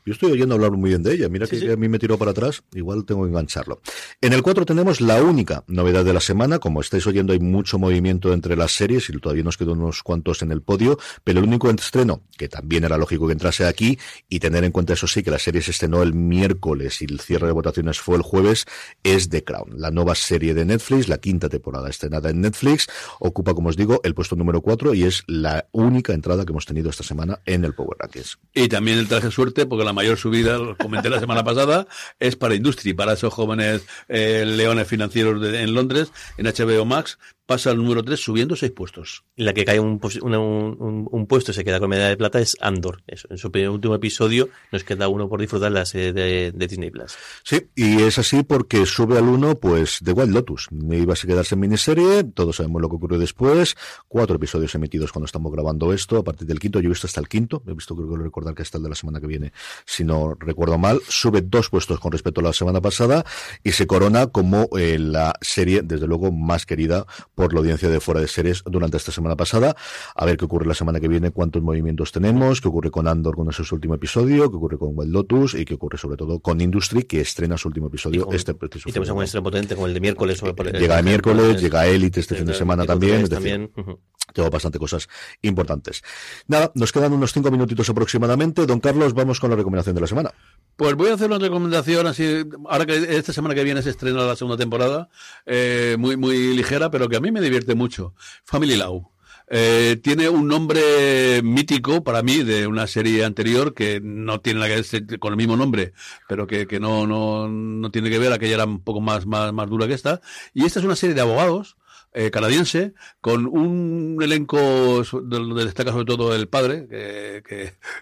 Yo estoy oyendo hablar muy bien de ella. Mira Sí, que sí. a mí me tiró para atrás. Igual tengo que engancharlo. En el 4 tenemos la única novedad de la semana. Como estáis oyendo, hay mucho movimiento entre las series y todavía nos quedan unos cuantos en el podio. Pero el único estreno, que también era lógico que entrase aquí, y tener en cuenta eso sí, que la serie se estrenó el miércoles y el cierre de votaciones fue el jueves, es The Crown. La nueva serie de Netflix, la quinta temporada estrenada en Netflix, ocupa, como os digo, el puesto número 4 y es la única entrada que hemos tenido esta semana en el Power Rankings. Y también el traje suerte, porque la mayor subida, lo comenté la semana pasada, es para Industry, para esos jóvenes eh, leones financieros de- en Londres, en HBO Max, pasa al número 3 subiendo seis puestos. Y La que cae un, un, un- un puesto y se queda con medalla de plata es Andor. Eso, en su primer- último episodio nos queda uno por disfrutar la serie de, de Disney Plus. Sí, y es así porque sube al uno, pues, The Wild Lotus. Iba a quedarse en miniserie, todos sabemos lo que ocurrió después. Cuatro episodios emitidos cuando estamos grabando esto, a partir del quinto. Yo he visto hasta el quinto, he visto, creo que recordar que hasta el de la semana que viene, si no recuerdo mal. Sube dos puestos con respecto a la semana pasada y se corona como eh, la serie, desde luego, más querida por la audiencia de fuera de series durante esta semana pasada. A ver qué ocurre la semana que viene, cuántos movimientos tenemos, qué ocurre con Andor con ese su último episodio, qué ocurre con Wild Lotus y qué ocurre sobre todo con Industry, que estrena su último episodio Y con- este preciso Y tenemos algún estreno potente como el de miércoles. o por- Llega el miércoles, llega Elite este fin de semana también, es decir, también. Ujú. Tengo bastante cosas importantes. Nada, nos quedan unos cinco minutitos aproximadamente. Don Carlos, vamos con la recomendación de la semana. Pues voy a hacer una recomendación así, ahora que esta semana que viene se estrena la segunda temporada, eh, muy, muy ligera, pero que a mí me divierte mucho. Family Law. Eh, tiene un nombre mítico para mí de una serie anterior que no tiene nada que ver con el mismo nombre, pero que, que no, no, no tiene que ver, aquella era un poco más, más, más dura que esta. Y esta es una serie de abogados eh, canadiense con un elenco donde destaca sobre todo el padre que,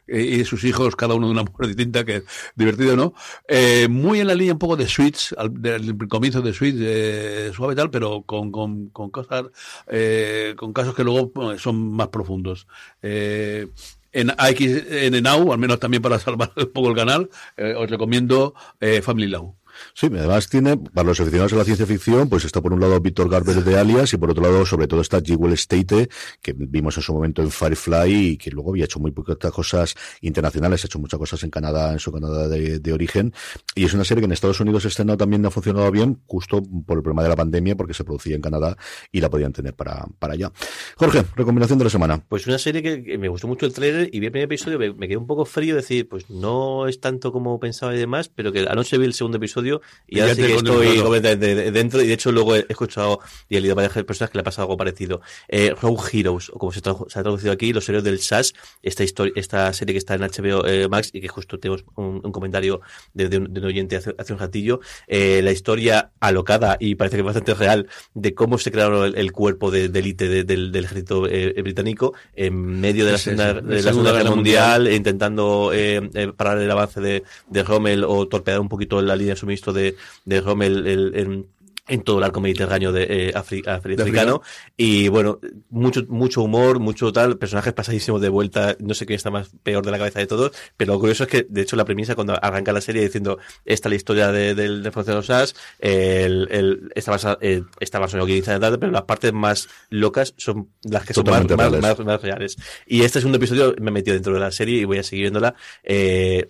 que- y sus hijos cada uno de una mujer distinta que divertido no Eh, muy en la línea un poco de Switch al, del comienzo de Switch eh, suave tal pero con, con, con cosas eh, con casos que luego bueno, son más profundos eh, en AX, en Now, al menos también para salvar (laughs) un poco el canal, eh, os recomiendo eh, Family Law. Sí, además tiene, para los aficionados a la ciencia ficción, pues está por un lado Víctor Garber de Alias y por otro lado, sobre todo, está Jewel State, que vimos en su momento en Firefly y que luego había hecho muy pocas cosas internacionales, ha hecho muchas cosas en Canadá, en su Canadá de, origen. Y es una serie que en Estados Unidos estrenó también no ha funcionado bien, justo por el problema de la pandemia, porque se producía en Canadá y la podían tener para, para allá. Jorge, recomendación de la semana. Pues una serie que, que me gustó mucho el trailer y vi el primer episodio, me, me quedé un poco frío, decir, pues no es tanto como pensaba y demás, pero que anoche vi el segundo episodio y Y ahora sí que estoy completamente dentro y de hecho luego he escuchado y he leído a varias personas que le ha pasado algo parecido. Eh, Road Heroes, o como se, ha traducido aquí, Los Héroes del SAS, esta historia, esta serie que está en HBO eh, Max y que justo tenemos un, un comentario de, de un, de un oyente hace, hace un ratillo, eh, la historia alocada y parece que bastante real de cómo se crearon el, el cuerpo de, de élite de- del, del ejército eh, británico en medio de la, segunda, de de la Segunda Segunda Guerra Guerra Mundial, intentando eh, eh, parar el avance de, de Rommel o torpedear un poquito la línea de suministro visto de, de Rommel el, en, en todo el arco mediterráneo de, eh, afri- afri- africano. Y bueno, mucho, mucho humor, mucho tal, personajes pasadísimos de vuelta, no sé quién está más peor de la cabeza de todos, pero lo curioso es que, de hecho, la premisa cuando arranca la serie diciendo, esta es la historia de, del de de los As, el, el, está basada, eh, y tal, pero las partes más locas son las que son más, Totalmente más, reales. más, más reales. Y este segundo episodio me he metido dentro de la serie y voy a seguir viéndola. Eh,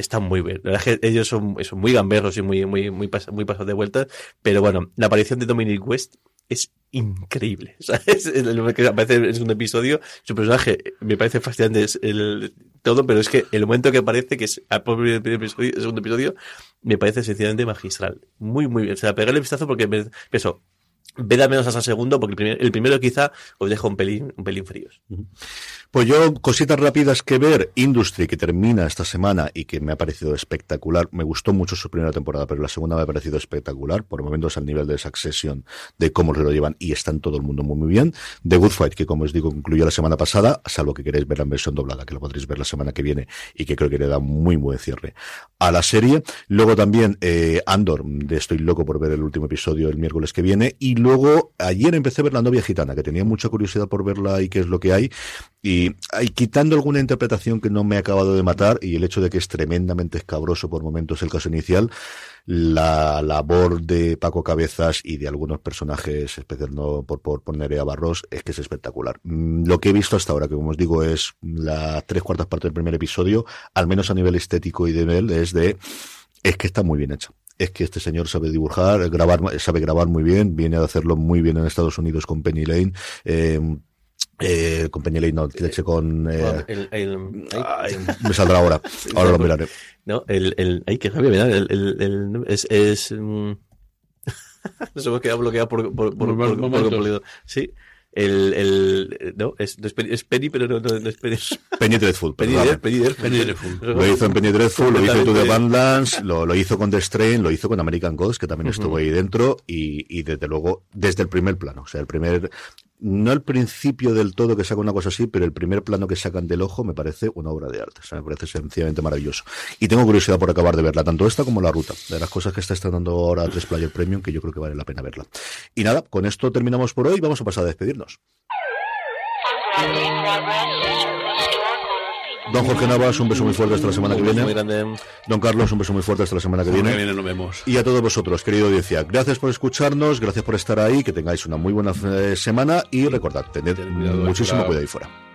está muy bien. La verdad es que ellos son, son muy gamberros y muy, muy, muy, muy pasados de vuelta. Pero bueno, la aparición de Dominic West es increíble. (laughs) O sea, es el- lo que aparece en el segundo episodio. Su personaje me parece fascinante el, todo, pero es que el momento que aparece, que es al primer episodio, el segundo episodio, me parece sencillamente magistral. Muy, muy bien. O sea, pegarle el vistazo porque me, ved al menos hasta el segundo, porque el, primer- el primero quizá os deja un pelín, un pelín fríos. Pues yo, cositas rápidas que ver. Industry, que termina esta semana y que me ha parecido espectacular. Me gustó mucho su primera temporada, pero la segunda me ha parecido espectacular. Por momentos al nivel de Succession, de cómo se lo llevan y está en todo el mundo muy, muy bien. The Good Fight, que como os digo, concluyó la semana pasada, salvo que queréis ver la versión doblada, que lo podréis ver la semana que viene y que creo que le da muy buen cierre a la serie. Luego también eh, Andor, de estoy loco por ver el último episodio el miércoles que viene. Luego ayer empecé a ver La novia gitana, que tenía mucha curiosidad por verla y qué es lo que hay. Y quitando alguna interpretación que no me ha acabado de matar y el hecho de que es tremendamente escabroso por momentos el caso inicial, la labor de Paco Cabezas y de algunos personajes, especialmente por, por, por Nerea Barros, es que es espectacular. Mm, Lo que he visto hasta ahora, que como os digo, es las tres cuartas partes del primer episodio, al menos a nivel estético y de nivel, es de, es que está muy bien hecho es que este señor sabe dibujar, grabar, sabe grabar muy bien, viene a hacerlo muy bien en Estados Unidos con Penny Lane, eh, eh, con Penny Lane, no, leche con... Eh, El- el- ay, me saldrá ahora, (laughs) ahora lo miraré. No, el, el, ay, qué rabia me da, el, el, el- es, es, mm, (laughs) nos hemos quedado bloqueado por, por, por, Por por. Sí, el, el, no, es, no es Penny, es Penny, pero no, no, no es Penny. (laughs) Penny Dreadful, Penny, perdón. Dreadful, Penny, Dreadful. Penny Dreadful. Lo hizo en Penny Dreadful, lo hizo en To The. Badlands, lo, lo hizo con The Strain, lo hizo con American Gods, que también estuvo ahí dentro, y, y desde luego, desde el primer plano, o sea, el primer, no el principio del todo que saca una cosa así, pero el primer plano que sacan del ojo me parece una obra de arte, o sea, me parece sencillamente maravilloso. Y tengo curiosidad por acabar de verla, tanto esta como la ruta, de las cosas que está estrenando ahora 3 Player Premium, que yo creo que vale la pena verla. Y nada, con esto terminamos por hoy, vamos a pasar a despedirnos. Don Jorge Navas, un beso muy fuerte hasta la semana que Un viene. Don Carlos, un beso muy fuerte hasta la semana que viene. que viene nos vemos. Y a todos vosotros, querido audiencia, gracias por escucharnos, gracias por estar ahí, que tengáis una muy buena eh, semana y recordad, tened Ten cuidado ahí muchísimo cuidado ahí fuera.